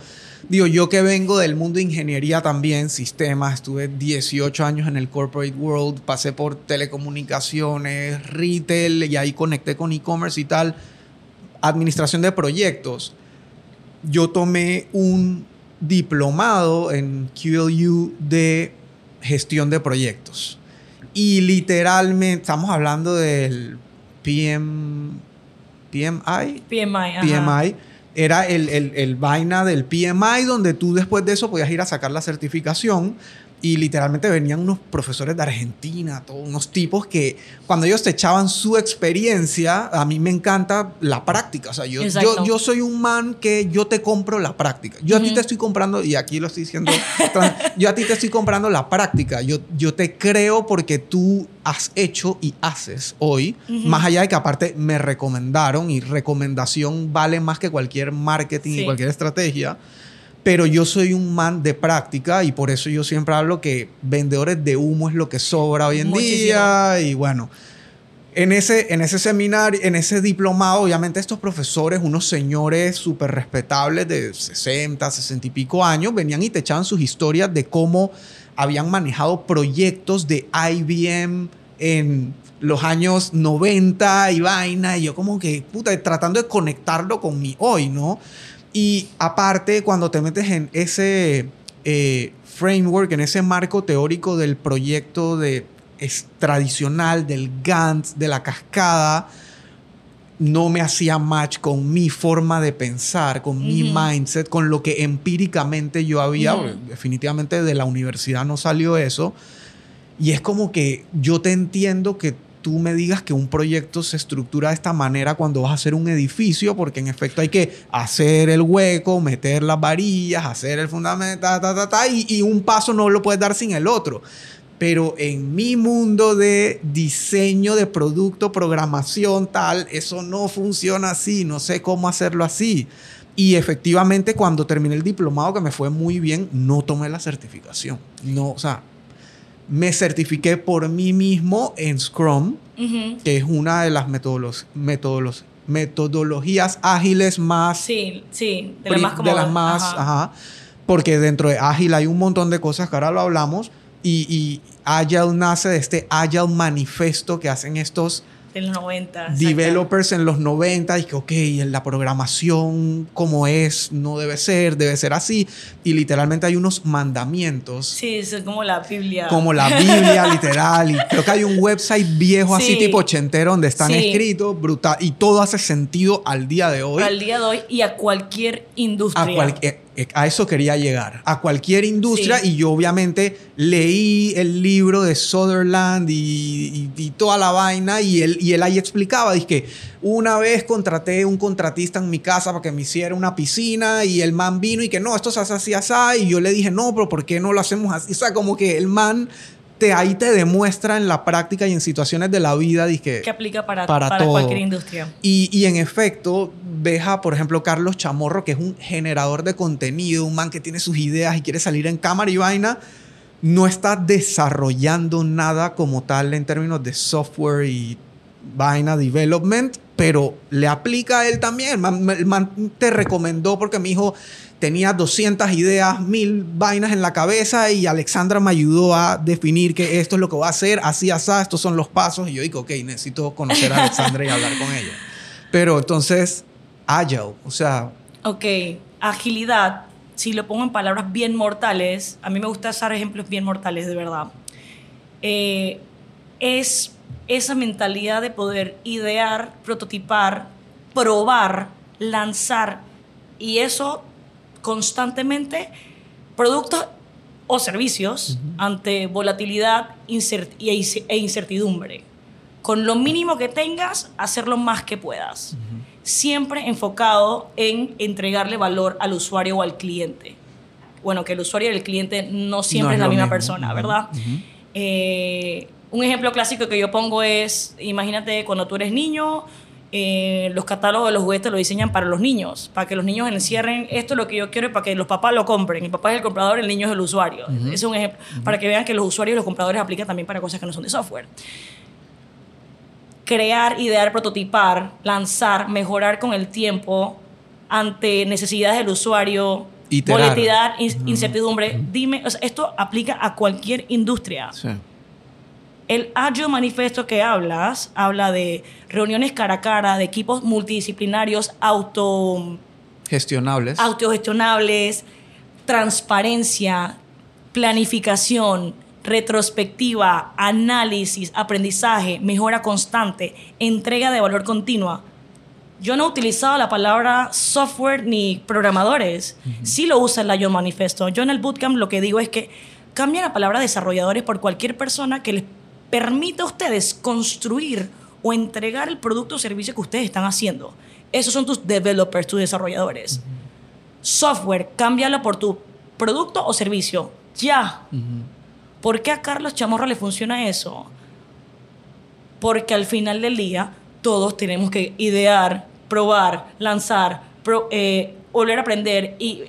Speaker 2: digo, yo que vengo del mundo de ingeniería también, sistemas, estuve 18 años en el corporate world, pasé por telecomunicaciones, retail, y ahí conecté con e-commerce y tal, administración de proyectos. Yo tomé un diplomado en QLU de gestión de proyectos. Y literalmente estamos hablando del PM, PMI.
Speaker 1: PMI,
Speaker 2: PMI. Era el, el, el vaina del PMI donde tú después de eso podías ir a sacar la certificación y literalmente venían unos profesores de Argentina, todos unos tipos que cuando ellos te echaban su experiencia, a mí me encanta la práctica. O sea, yo, yo, yo, soy un man que yo te compro la práctica. Yo a ti te estoy comprando, y aquí lo estoy diciendo, yo a ti te estoy comprando la práctica. Yo, yo te creo porque tú has hecho y haces hoy, más allá de que aparte me recomendaron y recomendación vale más que cualquier marketing y cualquier estrategia pero yo soy un man de práctica y por eso yo siempre hablo que vendedores de humo es lo que sobra hoy en día y bueno. En ese, en ese seminario, en ese diplomado, obviamente estos profesores, unos señores súper respetables de 60, 60 y pico años, venían y te echaban sus historias de cómo habían manejado proyectos de IBM en los años 90 y vaina, y yo como que, puta, tratando de conectarlo con mi hoy, ¿no? Y aparte, cuando te metes en ese eh, framework, en ese marco teórico del proyecto de, es tradicional, del Gantt, de la cascada, no me hacía match con mi forma de pensar, con mi mindset, con lo que empíricamente yo había. Definitivamente de la universidad no salió eso. Y es como que yo te entiendo que tú me digas que un proyecto se estructura de esta manera cuando vas a hacer un edificio, porque en efecto hay que hacer el hueco, meter las varillas, hacer el fundamento, ta, ta, ta, y, y un paso no lo puedes dar sin el otro. Pero en mi mundo de diseño de producto, programación, tal, eso no funciona así, no sé cómo hacerlo así. Y efectivamente, cuando terminé el diplomado, que me fue muy bien, no tomé la certificación. No, o sea, me certifiqué por mí mismo en Scrum, que es una de las metodologías ágiles más...
Speaker 1: Sí, sí, de, las más, de
Speaker 2: las más ajá. porque dentro de Ágil hay un montón de cosas que ahora lo hablamos, y, y Agile nace de este Agile manifesto que hacen estos
Speaker 1: en los 90.
Speaker 2: Developers en los 90 y que, ok, la programación como es, no debe ser, debe ser así. Y literalmente hay unos mandamientos.
Speaker 1: Sí, es como la Biblia.
Speaker 2: Como la Biblia, literal. Y creo que hay un website viejo así tipo ochentero donde están escritos, brutal. Y todo hace sentido al día de hoy.
Speaker 1: Al día de hoy y a cualquier industria.
Speaker 2: A, eh, a eso quería llegar. A cualquier industria. Y yo obviamente leí el libro de Sutherland y, y, toda la vaina. Y él, y él ahí explicaba. Dice que una vez contraté un contratista en mi casa para que me hiciera una piscina. Y el man vino y que no, esto se hace así, así. Y yo le dije, no, pero ¿por qué no lo hacemos así? O sea, como que el man te, ahí te demuestra en la práctica y en situaciones de la vida que,
Speaker 1: que aplica para, para, cualquier industria.
Speaker 2: Y, y, en efecto, ves a, por ejemplo, Carlos Chamorro, que es un generador de contenido, un man que tiene sus ideas y quiere salir en cámara y vaina. no está desarrollando nada como tal en términos de software y vaina development, pero le aplica a él también. El man te recomendó porque mi hijo tenía 200 ideas, mil vainas en la cabeza y Alexandra me ayudó a definir que esto es lo que voy a hacer, así, así, estos son los pasos. Y yo digo, ok, necesito conocer a Alexandra y hablar con ella. Pero entonces, agile, o sea...
Speaker 1: Ok, agilidad si lo pongo en palabras bien mortales, a mí me gusta usar ejemplos bien mortales, de verdad, eh, es esa mentalidad de poder idear, prototipar, probar, lanzar, y eso constantemente, productos o servicios ante volatilidad e incertidumbre. Con lo mínimo que tengas, hacer lo más que puedas siempre enfocado en entregarle valor al usuario o al cliente. Bueno, que el usuario y el cliente no siempre es, la misma persona, ¿verdad? Eh, un ejemplo clásico que yo pongo es, imagínate cuando tú eres niño, eh, los catálogos de los juguetes lo diseñan para los niños, para que los niños encierren esto es lo que yo quiero y para que los papás lo compren. El papá es el comprador, el niño es el usuario. es un ejemplo, para que vean que los usuarios y los compradores aplican también para cosas que no son de software crear, idear, prototipar, lanzar, mejorar con el tiempo ante necesidades del usuario, volatilidad, incertidumbre. Dime, esto aplica a cualquier industria. El Agile Manifesto que hablas habla de reuniones cara a cara, de equipos multidisciplinarios auto
Speaker 2: gestionables,
Speaker 1: autogestionables, transparencia, planificación, retrospectiva, análisis, aprendizaje, mejora constante, entrega de valor continua. Yo no he utilizado la palabra software ni programadores. Sí lo usa la Yo Manifesto. Yo en el bootcamp lo que digo es que cambia la palabra desarrolladores por cualquier persona que les permita a ustedes construir o entregar el producto o servicio que ustedes están haciendo. Esos son tus developers, tus desarrolladores. Software, cámbialo por tu producto o servicio. Ya. ¿Por qué a Carlos Chamorro le funciona eso? Porque al final del día todos tenemos que idear, probar, lanzar, eh, volver a aprender y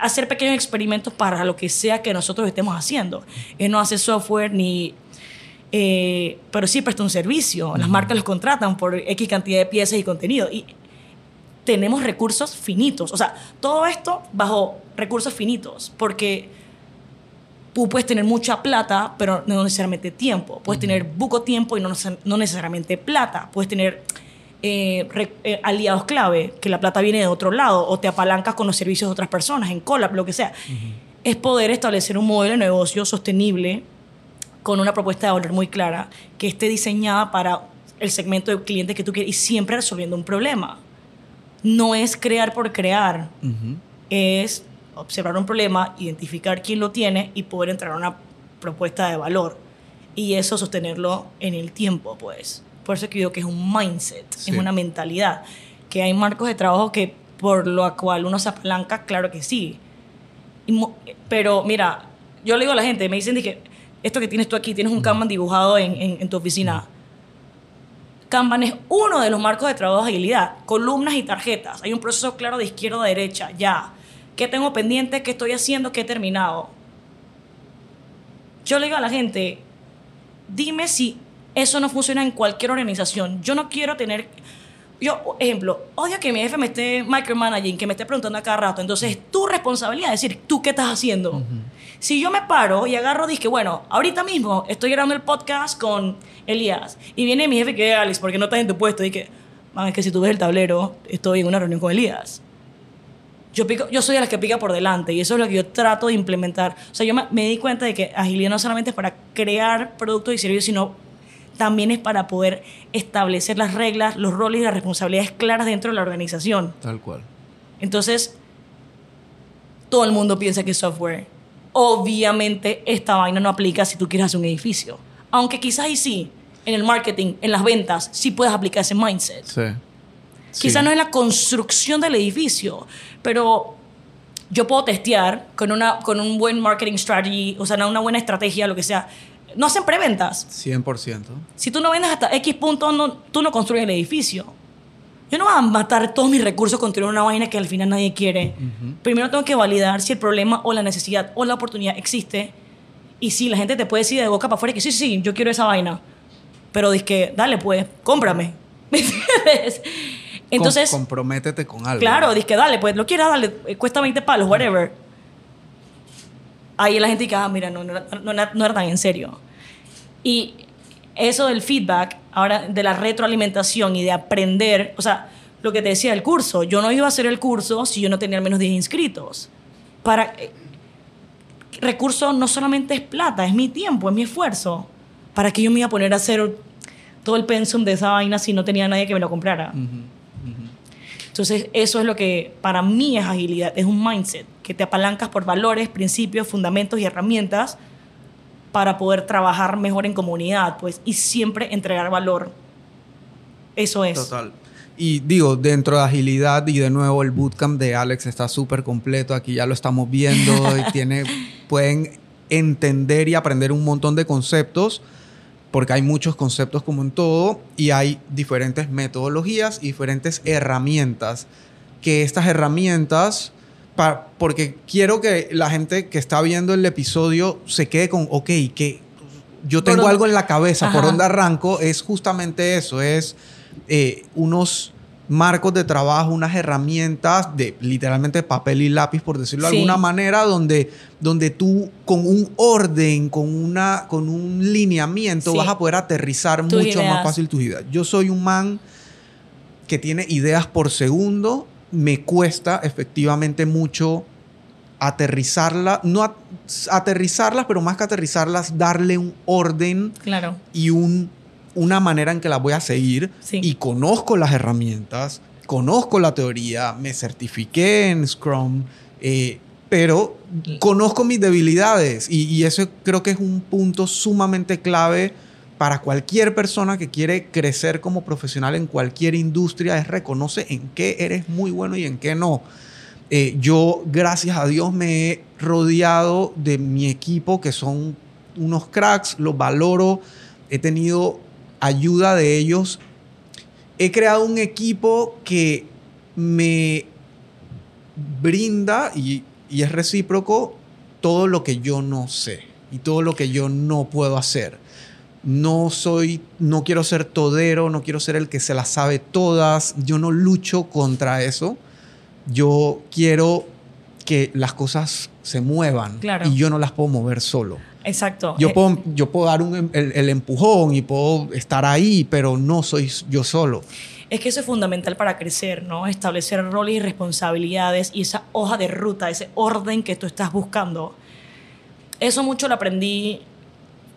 Speaker 1: hacer pequeños experimentos para lo que sea que nosotros estemos haciendo. Él no hace software ni... Eh, pero sí presta un servicio. Las marcas los contratan por X cantidad de piezas y contenido. Y tenemos recursos finitos. O sea, todo esto bajo recursos finitos. Porque Tú puedes tener mucha plata, pero no necesariamente tiempo. Puedes tener buco tiempo y no, no necesariamente plata. Puedes tener eh, eh, aliados clave, que la plata viene de otro lado, o te apalancas con los servicios de otras personas, en Colab, lo que sea. Es poder establecer un modelo de negocio sostenible con una propuesta de valor muy clara, que esté diseñada para el segmento de clientes que tú quieres y siempre resolviendo un problema. No es crear por crear, es observar un problema, identificar quién lo tiene y poder entrar a una propuesta de valor. Y eso sostenerlo en el tiempo, pues. Por eso que digo que es un mindset, es una mentalidad. Que hay marcos de trabajo que por lo cual uno se apalanca, claro que sí. pero mira, yo le digo a la gente, me dicen que esto que tienes tú aquí, tienes un Kanban dibujado en, en, tu oficina. Kanban es uno de los marcos de trabajo de agilidad, columnas y tarjetas. Hay un proceso claro de izquierda a derecha, ya qué tengo pendiente, qué estoy haciendo, qué he terminado. Yo le digo a la gente, dime si eso no funciona en cualquier organización. Yo no quiero tener... Yo, ejemplo, odio que mi jefe me esté micromanaging, que me esté preguntando a cada rato. Entonces, es tu responsabilidad decir, ¿tú qué estás haciendo? Si yo me paro y agarro, dije, bueno, ahorita mismo estoy grabando el podcast con Elías y viene mi jefe que Alex, porque no estás en tu puesto, y que, es que si tú ves el tablero, estoy en una reunión con Elías yo, pico, yo soy de las que pica por delante y eso es lo que yo trato de implementar. O sea, yo me, di cuenta de que agilidad no solamente es para crear productos y servicios, sino también es para poder establecer las reglas, los roles y las responsabilidades claras dentro de la organización.
Speaker 2: Tal cual.
Speaker 1: Entonces, todo el mundo piensa que es software. Obviamente, esta vaina no aplica si tú quieres hacer un edificio. Aunque quizás y sí, en el marketing, en las ventas, sí puedes aplicar ese mindset. Sí. Quizás no es la construcción del edificio, pero yo puedo testear con, una, con un buen marketing strategy, o sea, una buena estrategia, lo que sea. No hacen preventas.
Speaker 2: 100%.
Speaker 1: Si tú no vendes hasta X punto, no, tú no construyes el edificio. Yo no voy a matar todos mis recursos construir una vaina que al final nadie quiere. Primero tengo que validar si el problema o la necesidad o la oportunidad existe Y sí, la gente te puede decir de boca para afuera que sí, sí, yo quiero esa vaina. Pero dices que, dale pues, cómprame. ¿Me entiendes?
Speaker 2: Entonces... comprométete con algo.
Speaker 1: Claro, dices que dale, pues lo quieras, dale, eh, cuesta 20 palos, whatever. Ahí la gente dice, ah, mira, no, no, no, no era tan en serio. Y eso del feedback, ahora de la retroalimentación y de aprender, o sea, lo que te decía el curso, yo no iba a hacer el curso si yo no tenía al menos 10 inscritos. Para, eh, recurso no solamente es plata, es mi tiempo, es mi esfuerzo. ¿Para qué yo me iba a poner a hacer todo el pensum de esa vaina si no tenía nadie que me lo comprara? Entonces, eso es lo que para mí es agilidad, es un mindset, que te apalancas por valores, principios, fundamentos y herramientas para poder trabajar mejor en comunidad, pues, y siempre entregar valor. Eso es.
Speaker 2: Total. Y digo, dentro de agilidad y de nuevo el bootcamp de Alex está súper completo, aquí ya lo estamos viendo y tiene, pueden entender y aprender un montón de conceptos, porque hay muchos conceptos como en todo y hay diferentes metodologías y diferentes herramientas, que estas herramientas, porque quiero que la gente que está viendo el episodio se quede con, ok, que yo tengo algo en la cabeza, por dónde arranco, es justamente eso, es eh, unos marcos de trabajo, unas herramientas de literalmente papel y lápiz, por decirlo de alguna manera, donde, donde tú con un orden, con, una, con un lineamiento vas a poder aterrizar mucho más fácil tus ideas. Yo soy un man que tiene ideas por segundo, me cuesta efectivamente mucho aterrizarlas, no aterrizarlas, pero más que aterrizarlas, darle un orden
Speaker 1: claro.
Speaker 2: y un una manera en que la voy a seguir. Y conozco las herramientas, conozco la teoría, me certifiqué en Scrum, eh, pero conozco mis debilidades. Y, y, eso creo que es un punto sumamente clave para cualquier persona que quiere crecer como profesional en cualquier industria, es reconoce en qué eres muy bueno y en qué no. Eh, yo, gracias a Dios, me he rodeado de mi equipo, que son unos cracks, los valoro. He tenido ayuda de ellos, he creado un equipo que me brinda y, es recíproco todo lo que yo no sé y todo lo que yo no puedo hacer. No soy, no quiero ser todero, no quiero ser el que se las sabe todas. Yo no lucho contra eso. Yo quiero que las cosas se muevan y yo no las puedo mover solo.
Speaker 1: Exacto.
Speaker 2: Yo, eh, puedo, yo puedo dar un, em, el, empujón y puedo estar ahí, pero no soy yo solo.
Speaker 1: Es que eso es fundamental para crecer, ¿no? Establecer roles y responsabilidades y esa hoja de ruta, ese orden que tú estás buscando. Eso mucho lo aprendí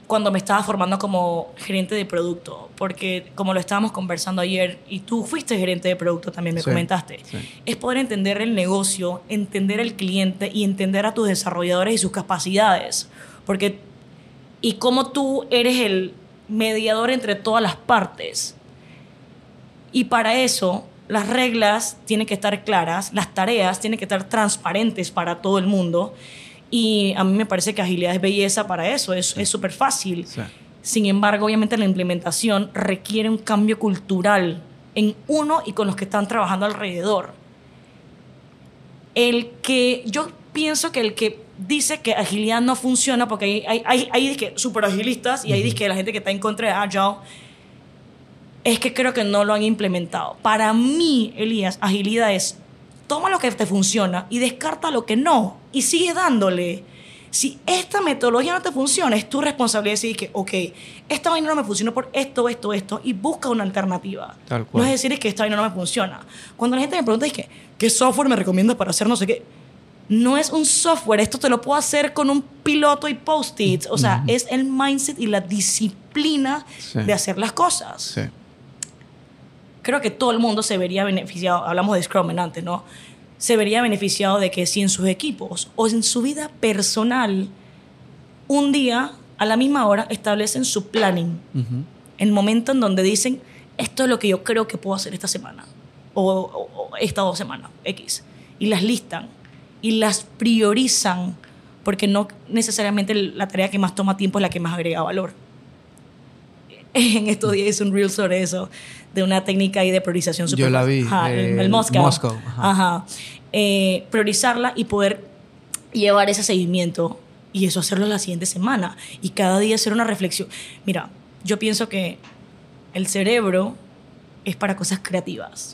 Speaker 1: cuando me estaba formando como gerente de producto, porque como lo estábamos conversando ayer, y tú fuiste gerente de producto también, me comentaste, es poder entender el negocio, entender el cliente y entender a tus desarrolladores y sus capacidades. Porque, y cómo tú eres el mediador entre todas las partes. Y para eso, las reglas tienen que estar claras, las tareas tienen que estar transparentes para todo el mundo. Y a mí me parece que agilidad es belleza para eso, es súper fácil. Sin embargo, obviamente la implementación requiere un cambio cultural en uno y con los que están trabajando alrededor. El que yo pienso que el que dice que agilidad no funciona porque hay, hay, hay, hay super agilistas y hay que la gente que está en contra de Agile es que creo que no lo han implementado. Para mí, Elías, agilidad es toma lo que te funciona y descarta lo que no y sigue dándole. Si esta metodología no te funciona, es tu responsabilidad decir que, ok, esta vaina no me funciona por esto, esto, esto, y busca una alternativa. No es decir que esta vaina no me funciona. Cuando la gente me pregunta, es que, ¿qué software me recomiendas para hacer no sé qué? no es un software, esto te lo puedo hacer con un piloto y post-its. O sea, es el mindset y la disciplina de hacer las cosas. Creo que todo el mundo se vería beneficiado, hablamos de Scrum antes, ¿no? Se vería beneficiado de que si en sus equipos o en su vida personal, un día a la misma hora establecen su planning. El momento en donde dicen, esto es lo que yo creo que puedo hacer esta semana o, o esta dos semanas, X. Y las listan y las priorizan porque no necesariamente la tarea que más toma tiempo es la que más agrega valor. En estos días hice un reel sobre eso, de una técnica de priorización
Speaker 2: super Yo la vi.
Speaker 1: el, el Moscow. Ajá. Eh, priorizarla y poder llevar ese seguimiento y eso hacerlo la siguiente semana y cada día hacer una reflexión. Mira, yo pienso que el cerebro es para cosas creativas.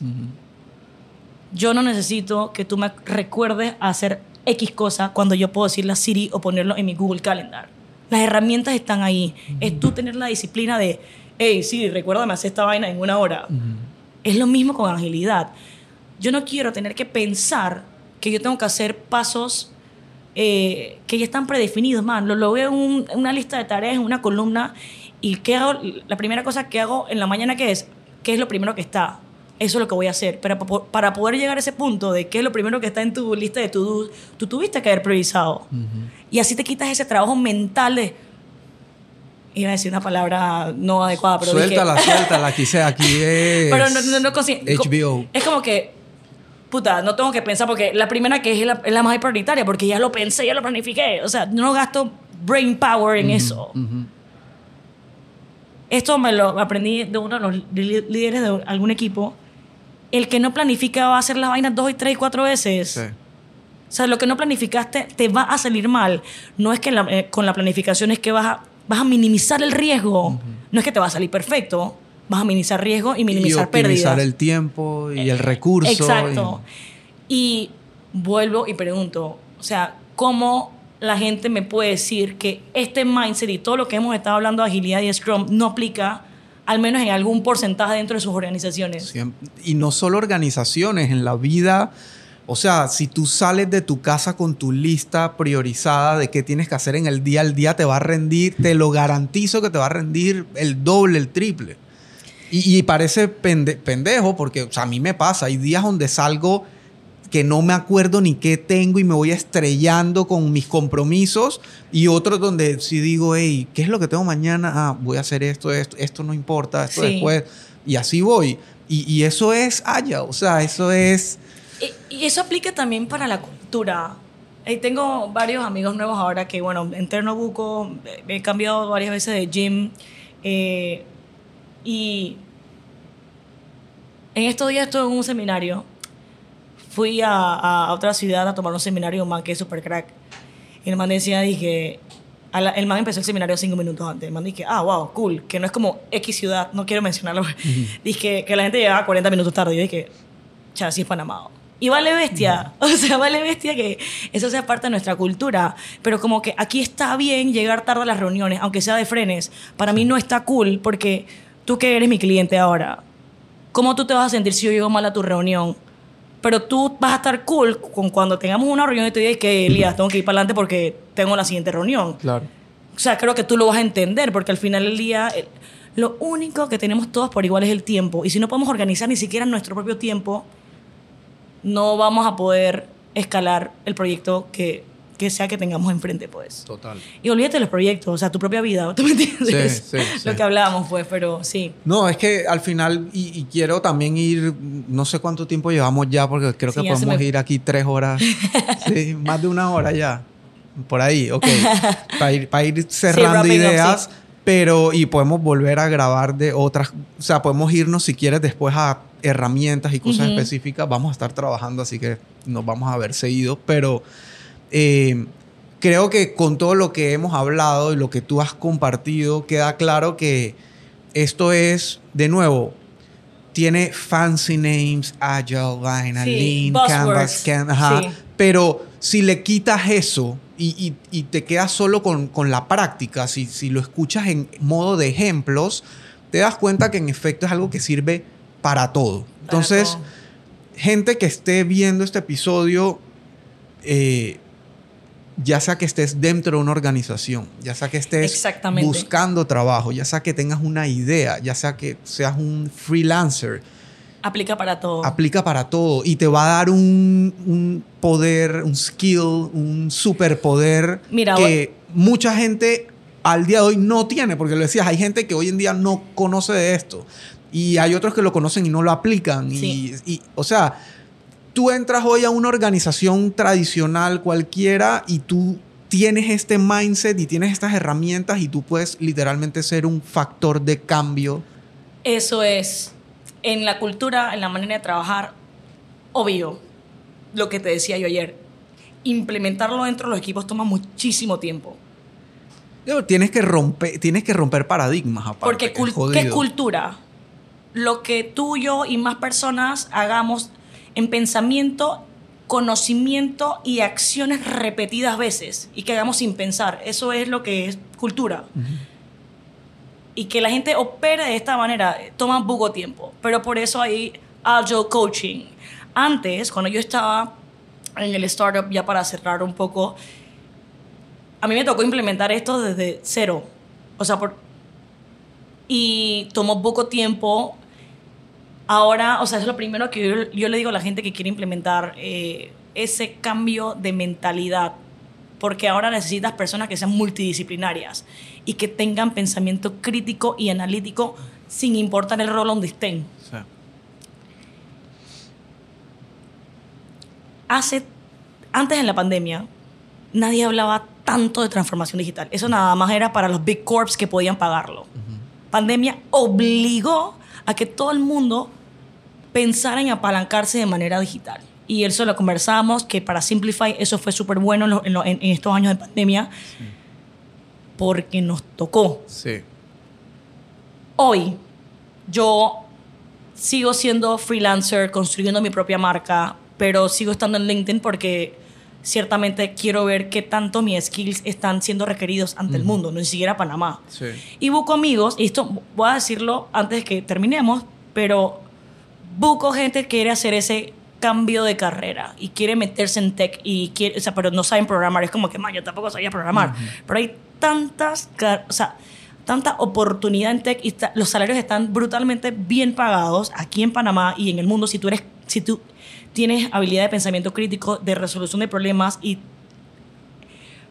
Speaker 1: Yo no necesito que tú me recuerdes a hacer X cosa cuando yo puedo decirle a Siri o ponerlo en mi Google Calendar. Las herramientas están ahí. Es tú tener la disciplina de, hey, Siri, recuérdame hacer esta vaina en una hora. Es lo mismo con agilidad. Yo no quiero tener que pensar que yo tengo que hacer pasos eh, que ya están predefinidos, man. Lo, lo veo en, una lista de tareas, en una columna, y ¿qué hago? La primera cosa que hago en la mañana, ¿qué es? ¿Qué es lo primero que está? Eso es lo que voy a hacer. Pero para poder llegar a ese punto de qué es lo primero que está en tu lista de to-do, tú tuviste que haber priorizado. Y así te quitas ese trabajo mental de... Iba a decir una palabra no adecuada, pero
Speaker 2: Suéltala, suéltala. Aquí, sea, aquí es...
Speaker 1: Pero no, no, no
Speaker 2: HBO.
Speaker 1: Es como que puta, no tengo que pensar porque la primera que es la, es la más prioritaria porque ya lo pensé, ya lo planifiqué. O sea, no gasto brain power en eso. Esto me lo aprendí de uno de los líderes de algún equipo. El que no planifica va a hacer las vainas dos y tres y cuatro veces. O sea, lo que no planificaste te va a salir mal. No es que eh, con la planificación es que vas a, vas a minimizar el riesgo. No es que te va a salir perfecto vas a minimizar riesgo y minimizar y
Speaker 2: optimizar el tiempo y el recurso.
Speaker 1: Exacto. Y... vuelvo y pregunto, o sea, ¿cómo la gente me puede decir que este mindset y todo lo que hemos estado hablando de agilidad y Scrum no aplica al menos en algún porcentaje dentro de sus organizaciones?
Speaker 2: Y no solo organizaciones, en la vida... O sea, si tú sales de tu casa con tu lista priorizada de qué tienes que hacer en el día al día, te va a rendir, te lo garantizo que te va a rendir el doble, el triple. Y, parece pendejo porque a mí me pasa. Hay días donde salgo que no me acuerdo ni qué tengo y me voy estrellando con mis compromisos y otros donde sí digo, hey, ¿qué es lo que tengo mañana? Ah, voy a hacer esto, esto, esto no importa, esto después. Y así voy. Y, eso es haya, o sea, eso es...
Speaker 1: Y, eso aplica también para la cultura. Eh, tengo varios amigos nuevos ahora que, bueno, en Ternobuco he cambiado varias veces de gym. Eh, y en estos días estuve en un seminario. Fui a, otra ciudad a tomar un seminario, un man que es super crack. Y el man decía, dije, el man empezó el seminario cinco minutos antes. El man dije, ah, wow, cool, que no es como X ciudad, no quiero mencionarlo. Dije que la gente llegaba 40 minutos tarde. Y yo dije, chao, sí es Panamá. Y vale bestia, o sea, vale bestia que eso sea parte de nuestra cultura, pero como que aquí está bien llegar tarde a las reuniones, aunque sea de frenes, para mí no está cool porque tú que eres mi cliente ahora, ¿cómo tú te vas a sentir si yo llego mal a tu reunión? Pero tú vas a estar cool con cuando tengamos una reunión y te digas que, Elías, tengo que ir para adelante porque tengo la siguiente reunión.
Speaker 2: Claro.
Speaker 1: O sea, creo que tú lo vas a entender porque al final del día eh, lo único que tenemos todos por igual es el tiempo. Y si no podemos organizar ni siquiera nuestro propio tiempo, no vamos a poder escalar el proyecto que que sea que tengamos enfrente, pues.
Speaker 2: Total.
Speaker 1: Y olvídate de los proyectos, o sea, tu propia vida, ¿tú me entiendes? Sí, sí, Lo que hablábamos, pues, pero sí.
Speaker 2: No, es que al final, y, quiero también ir, no sé cuánto tiempo llevamos ya, porque creo que podemos ir aquí tres horas, sí, más de una hora ya, por ahí, ok, para ir, para ir cerrando ideas. pero, y podemos volver a grabar de otras, o sea, podemos irnos si quieres después a herramientas y cosas específicas. Vamos a estar trabajando, así que nos vamos a ver seguido. Pero eh, creo que con todo lo que hemos hablado y lo que tú has compartido, queda claro que esto es, de nuevo, tiene fancy names, agile, vaina, lean, canvas, pero si le quitas eso y, te quedas solo con, la práctica, si, si, lo escuchas en modo de ejemplos, te das cuenta que en efecto es algo que sirve para todo. Entonces, gente que esté viendo este episodio, eh, ya sea que estés dentro de una organización, ya sea que estés buscando trabajo, ya sea que tengas una idea, ya sea que seas un freelancer.
Speaker 1: Aplica para todo.
Speaker 2: Aplica para todo y te va a dar un, poder, un skill, un superpoder que mucha gente al día de hoy no tiene, porque lo decías, hay gente que hoy en día no conoce de esto y hay otros que lo conocen y no lo aplican. y, o sea, tú entras hoy a una organización tradicional cualquiera y tú tienes este mindset y tienes estas herramientas y tú puedes literalmente ser un factor de cambio.
Speaker 1: Eso es, en la cultura, en la manera de trabajar, obvio, lo que te decía yo ayer, implementarlo dentro de los equipos toma muchísimo tiempo.
Speaker 2: Tienes que romper, tienes que romper paradigmas aparte.
Speaker 1: Porque ¿qué es cultura? Lo que tú, yo y más personas hagamos en pensamiento, conocimiento y acciones repetidas veces y que hagamos sin pensar. Eso es lo que es cultura. Y que la gente opere de esta manera toma poco tiempo. Pero por eso hay agile coaching. Antes, cuando yo estaba en el startup, ya para cerrar un poco, a mí me tocó implementar esto desde cero. O sea, por, y tomó poco tiempo. Ahora, o sea, es lo primero que yo, le digo a la gente que quiere implementar eh, ese cambio de mentalidad. Porque ahora necesitas personas que sean multidisciplinarias y que tengan pensamiento crítico y analítico sin importar el rol donde estén. Hace, antes en la pandemia, nadie hablaba tanto de transformación digital. Eso nada más era para los big corps que podían pagarlo. Pandemia obligó a que todo el mundo pensara en apalancarse de manera digital. Y eso lo conversamos, que para Simplify eso fue súper bueno en, estos años de pandemia, porque nos tocó.
Speaker 2: Sí.
Speaker 1: Hoy yo sigo siendo freelancer, construyendo mi propia marca, pero sigo estando en LinkedIn porque ciertamente quiero ver qué tanto mis skills están siendo requeridos ante el mundo, no ni siquiera Panamá. Y busco amigos, y esto voy a decirlo antes de que terminemos, pero busco gente que quiere hacer ese cambio de carrera y quiere meterse en tech y quiere, o sea, pero no saben programar, es como que, man, yo tampoco sabía programar, pero hay tantas, o sea, tanta oportunidad en tech y los salarios están brutalmente bien pagados aquí en Panamá y en el mundo. Si tú eres si tú tienes habilidad de pensamiento crítico, de resolución de problemas y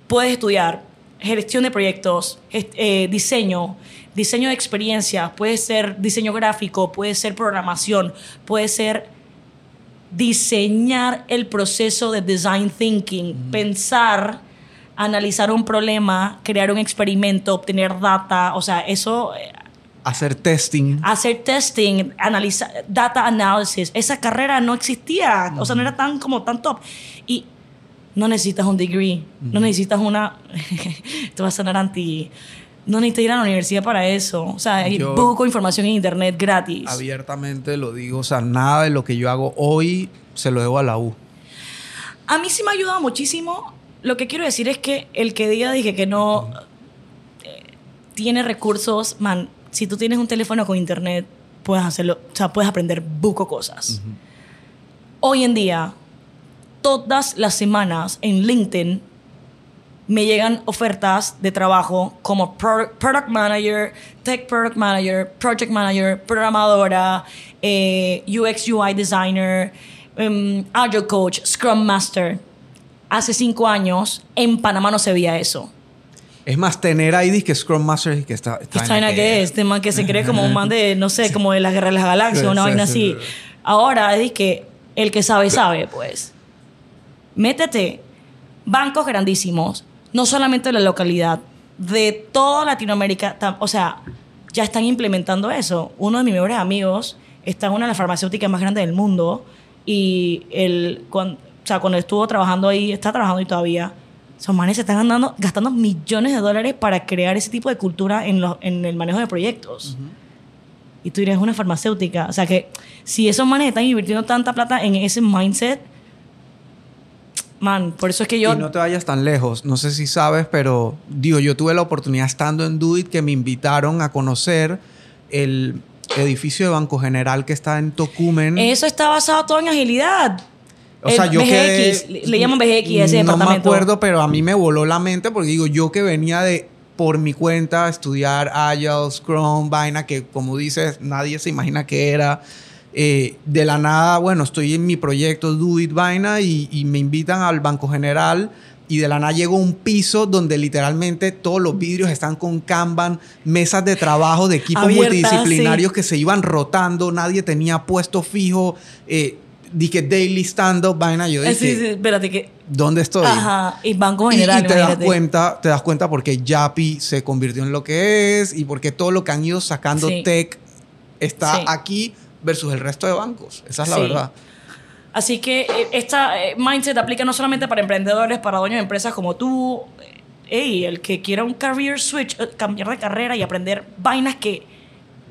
Speaker 1: puedes estudiar gestión de proyectos, eh, diseño, diseño de experiencia, puede ser diseño gráfico, puede ser programación, puede ser diseñar el proceso de design thinking, pensar, analizar un problema, crear un experimento, obtener data, o sea, eso eh,
Speaker 2: Hacer testing.
Speaker 1: Hacer testing, analizar, data analysis. Esa carrera no existía, o sea, no era tan como tan top. Y no necesitas un degree, no necesitas una... Esto va a sonar anti... No necesitas ir a la universidad para eso. O sea, hay poco información en internet gratis.
Speaker 2: Abiertamente lo digo, o sea, nada de lo que yo hago hoy se lo debo a la U.
Speaker 1: A mí sí me ha ayudado muchísimo. Lo que quiero decir es que el que diga dije que no eh, tiene recursos, man, si tú tienes un teléfono con internet, puedes hacerlo, o sea, puedes aprender buco cosas. Hoy en día, todas las semanas en LinkedIn me llegan ofertas de trabajo como product manager, tech product manager, project manager, programadora, eh, UX UI designer, um, agile coach, scrum master. Hace cinco años en Panamá no se veía eso.
Speaker 2: Es más, tener ahí que Scrum Master y que está...
Speaker 1: está ¿Qué que es? Man que se cree como un man de, no sé, como de la Guerra de las Galaxias, una vaina así. Ahora es que el que sabe, sabe, pues. Métete. Bancos grandísimos, no solamente de la localidad, de toda Latinoamérica, o sea, ya están implementando eso. Uno de mis mejores amigos está en una de las farmacéuticas más grandes del mundo y él, cuando, o sea, cuando estuvo trabajando ahí, está trabajando ahí todavía, esos manes se están gastando millones de dólares para crear ese tipo de cultura en, en el manejo de proyectos. Y tú dirías, una farmacéutica. O sea que si esos manes están invirtiendo tanta plata en ese mindset, man, por eso es que yo...
Speaker 2: Y no te vayas tan lejos. No sé si sabes, pero digo, yo tuve la oportunidad estando en Do que me invitaron a conocer el edificio de Banco General que está en Tocumen.
Speaker 1: Eso está basado todo en agilidad. O sea, yo BGX, le llaman BGX ese departamento.
Speaker 2: No me acuerdo, pero a mí me voló la mente porque digo, yo que venía de por mi cuenta estudiar Agile, Scrum, vaina que como dices, nadie se imagina que era. Eh, de la nada, bueno, estoy en mi proyecto Do It Vaina y, y, me invitan al Banco General y de la nada llegó un piso donde literalmente todos los vidrios están con Kanban, mesas de trabajo de equipos multidisciplinarios que se iban rotando, nadie tenía puesto fijo. Eh, dije daily stand-up, vaina, yo dije... Sí, sí,
Speaker 1: espérate que...
Speaker 2: ¿Dónde estoy?
Speaker 1: Ajá, y Banco General,
Speaker 2: y, te das cuenta, te das cuenta porque Yapi se convirtió en lo que es y porque todo lo que han ido sacando tech está aquí versus el resto de bancos. Esa es la verdad.
Speaker 1: Así que eh, esta eh, mindset aplica no solamente para emprendedores, para dueños de empresas como tú, hey, el que quiera un career switch, eh, cambiar de carrera y aprender vainas que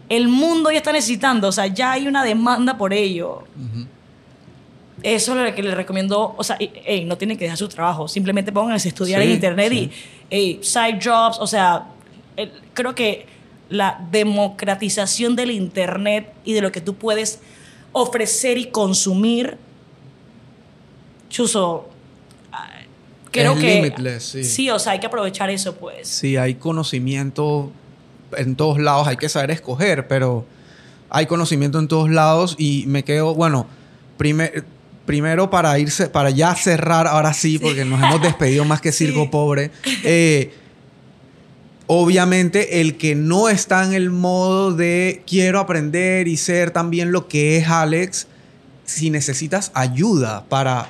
Speaker 1: el mundo ya está necesitando, o sea, ya hay una demanda por ello. Eso es lo que les recomiendo, o sea, hey, no tienen que dejar su trabajo, simplemente pónganse a estudiar en internet y hey, side jobs, o sea, creo que la democratización del internet y de lo que tú puedes ofrecer y consumir, Chuso, creo que sí. sí. o sea, hay que aprovechar eso, pues.
Speaker 2: Sí, hay conocimiento en todos lados, hay que saber escoger, pero hay conocimiento en todos lados y me quedo, bueno, primero para irse, para ya cerrar, ahora sí, porque nos hemos despedido más que circo pobre. Eh, obviamente el que no está en el modo de quiero aprender y ser también lo que es Alex, si necesitas ayuda para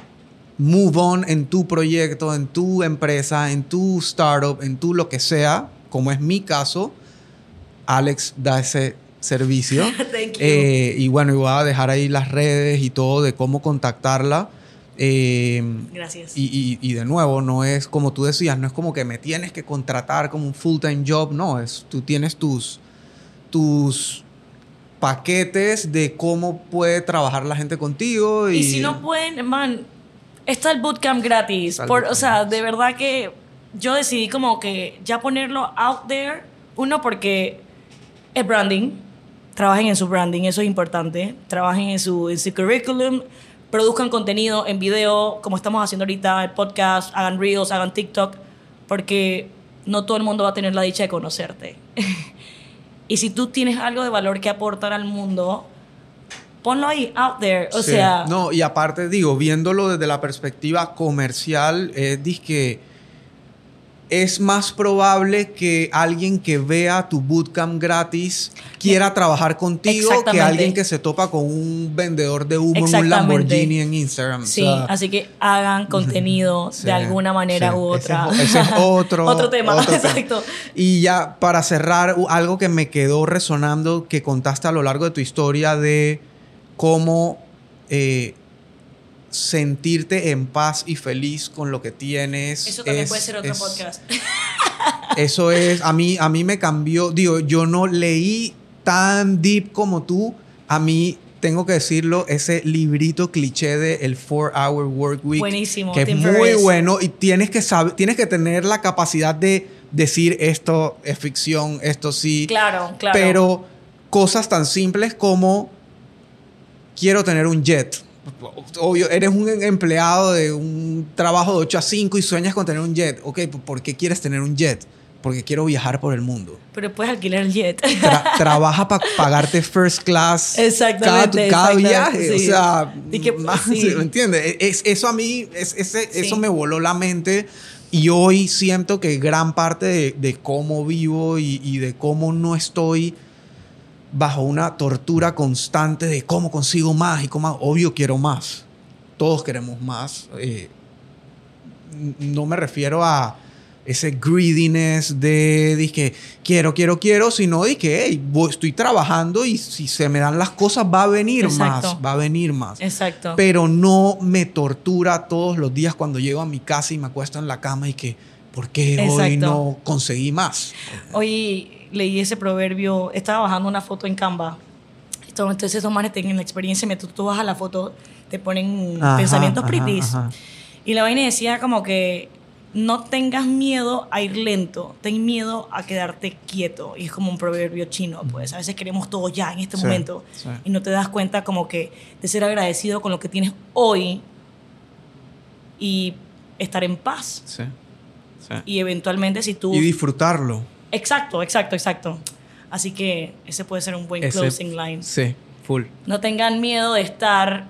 Speaker 2: move on en tu proyecto, en tu empresa, en tu startup, en tu lo que sea, como es mi caso, Alex da ese servicio. Eh, y bueno, y voy a dejar ahí las redes y todo de cómo contactarla.
Speaker 1: Eh, Gracias.
Speaker 2: Y, de nuevo, no es como tú decías, no es como que me tienes que contratar como un full-time job, no, es tú tienes tus, tus paquetes de cómo puede trabajar la gente contigo.
Speaker 1: Y, si no pueden, man, está el bootcamp gratis. Por, o sea, de verdad que yo decidí como que ya ponerlo out there, uno porque es branding, trabajen en su branding, eso es importante, trabajen en su, en su curriculum, produzcan contenido en video, como estamos haciendo ahorita, el podcast, hagan reels, hagan TikTok, porque no todo el mundo va a tener la dicha de conocerte. y si tú tienes algo de valor que aportar al mundo, ponlo ahí, out there. O sea.
Speaker 2: No, y aparte, digo, viéndolo desde la perspectiva comercial, es que es más probable que alguien que vea tu bootcamp gratis quiera trabajar contigo que alguien que se topa con un vendedor de humo en un Lamborghini en Instagram.
Speaker 1: Sí, así que hagan contenido de alguna manera u otra.
Speaker 2: Ese, es otro,
Speaker 1: otro tema. Exacto.
Speaker 2: Y ya para cerrar, algo que me quedó resonando que contaste a lo largo de tu historia de cómo eh, sentirte en paz y feliz con lo que tienes.
Speaker 1: Eso también puede ser otro podcast.
Speaker 2: Eso es, a mí, a mí me cambió, digo, yo no leí tan deep como tú, a mí tengo que decirlo, ese librito cliché de el 4 Hour Work Week.
Speaker 1: Buenísimo.
Speaker 2: Que es muy bueno y tienes que saber, tienes que tener la capacidad de decir esto es ficción, esto sí.
Speaker 1: Claro, claro.
Speaker 2: Pero cosas tan simples como quiero tener un jet obvio, eres un empleado de un trabajo de 8 a 5 y sueñas con tener un jet. Ok, ¿por qué quieres tener un jet? Porque quiero viajar por el mundo.
Speaker 1: Pero puedes alquilar el jet.
Speaker 2: trabaja para pagarte first class
Speaker 1: exactamente,
Speaker 2: cada, viaje. O sea, ¿me entiendes? Es, eso a mí, es, ese, eso me voló la mente. Y hoy siento que gran parte de, de cómo vivo y, y de cómo no estoy bajo una tortura constante de cómo consigo más y cómo, obvio quiero más. Todos queremos más. Eh, no me refiero a ese greediness de, que quiero, quiero, quiero, sino de que hey, estoy trabajando y si se me dan las cosas va a venir más, va a venir más.
Speaker 1: Exacto.
Speaker 2: Pero no me tortura todos los días cuando llego a mi casa y me acuesto en la cama y que, ¿por qué hoy no conseguí más?
Speaker 1: Hoy leí ese proverbio, estaba bajando una foto en Canva. Entonces esos manes tienen la experiencia, mientras tú bajas la foto, te ponen pensamientos pretties. Y la vaina decía como que no tengas miedo a ir lento, ten miedo a quedarte quieto. Y es como un proverbio chino, pues a veces queremos todo ya en este momento y no te das cuenta como que de ser agradecido con lo que tienes hoy y estar en paz.
Speaker 2: Sí.
Speaker 1: Y eventualmente si tú...
Speaker 2: Y disfrutarlo.
Speaker 1: Exacto, exacto, exacto. Así que ese puede ser un buen closing line.
Speaker 2: Sí, full.
Speaker 1: No tengan miedo de estar,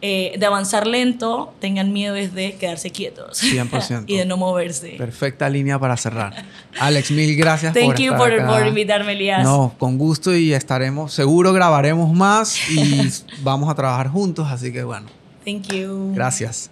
Speaker 1: eh, de avanzar lento, tengan miedo de quedarse quietos. 100%. y de no moverse.
Speaker 2: Perfecta línea para cerrar. Alex, mil gracias
Speaker 1: Thank por you por, por invitarme, Elías.
Speaker 2: No, con gusto y estaremos, seguro grabaremos más y vamos a trabajar juntos, así que bueno.
Speaker 1: Thank you.
Speaker 2: Gracias.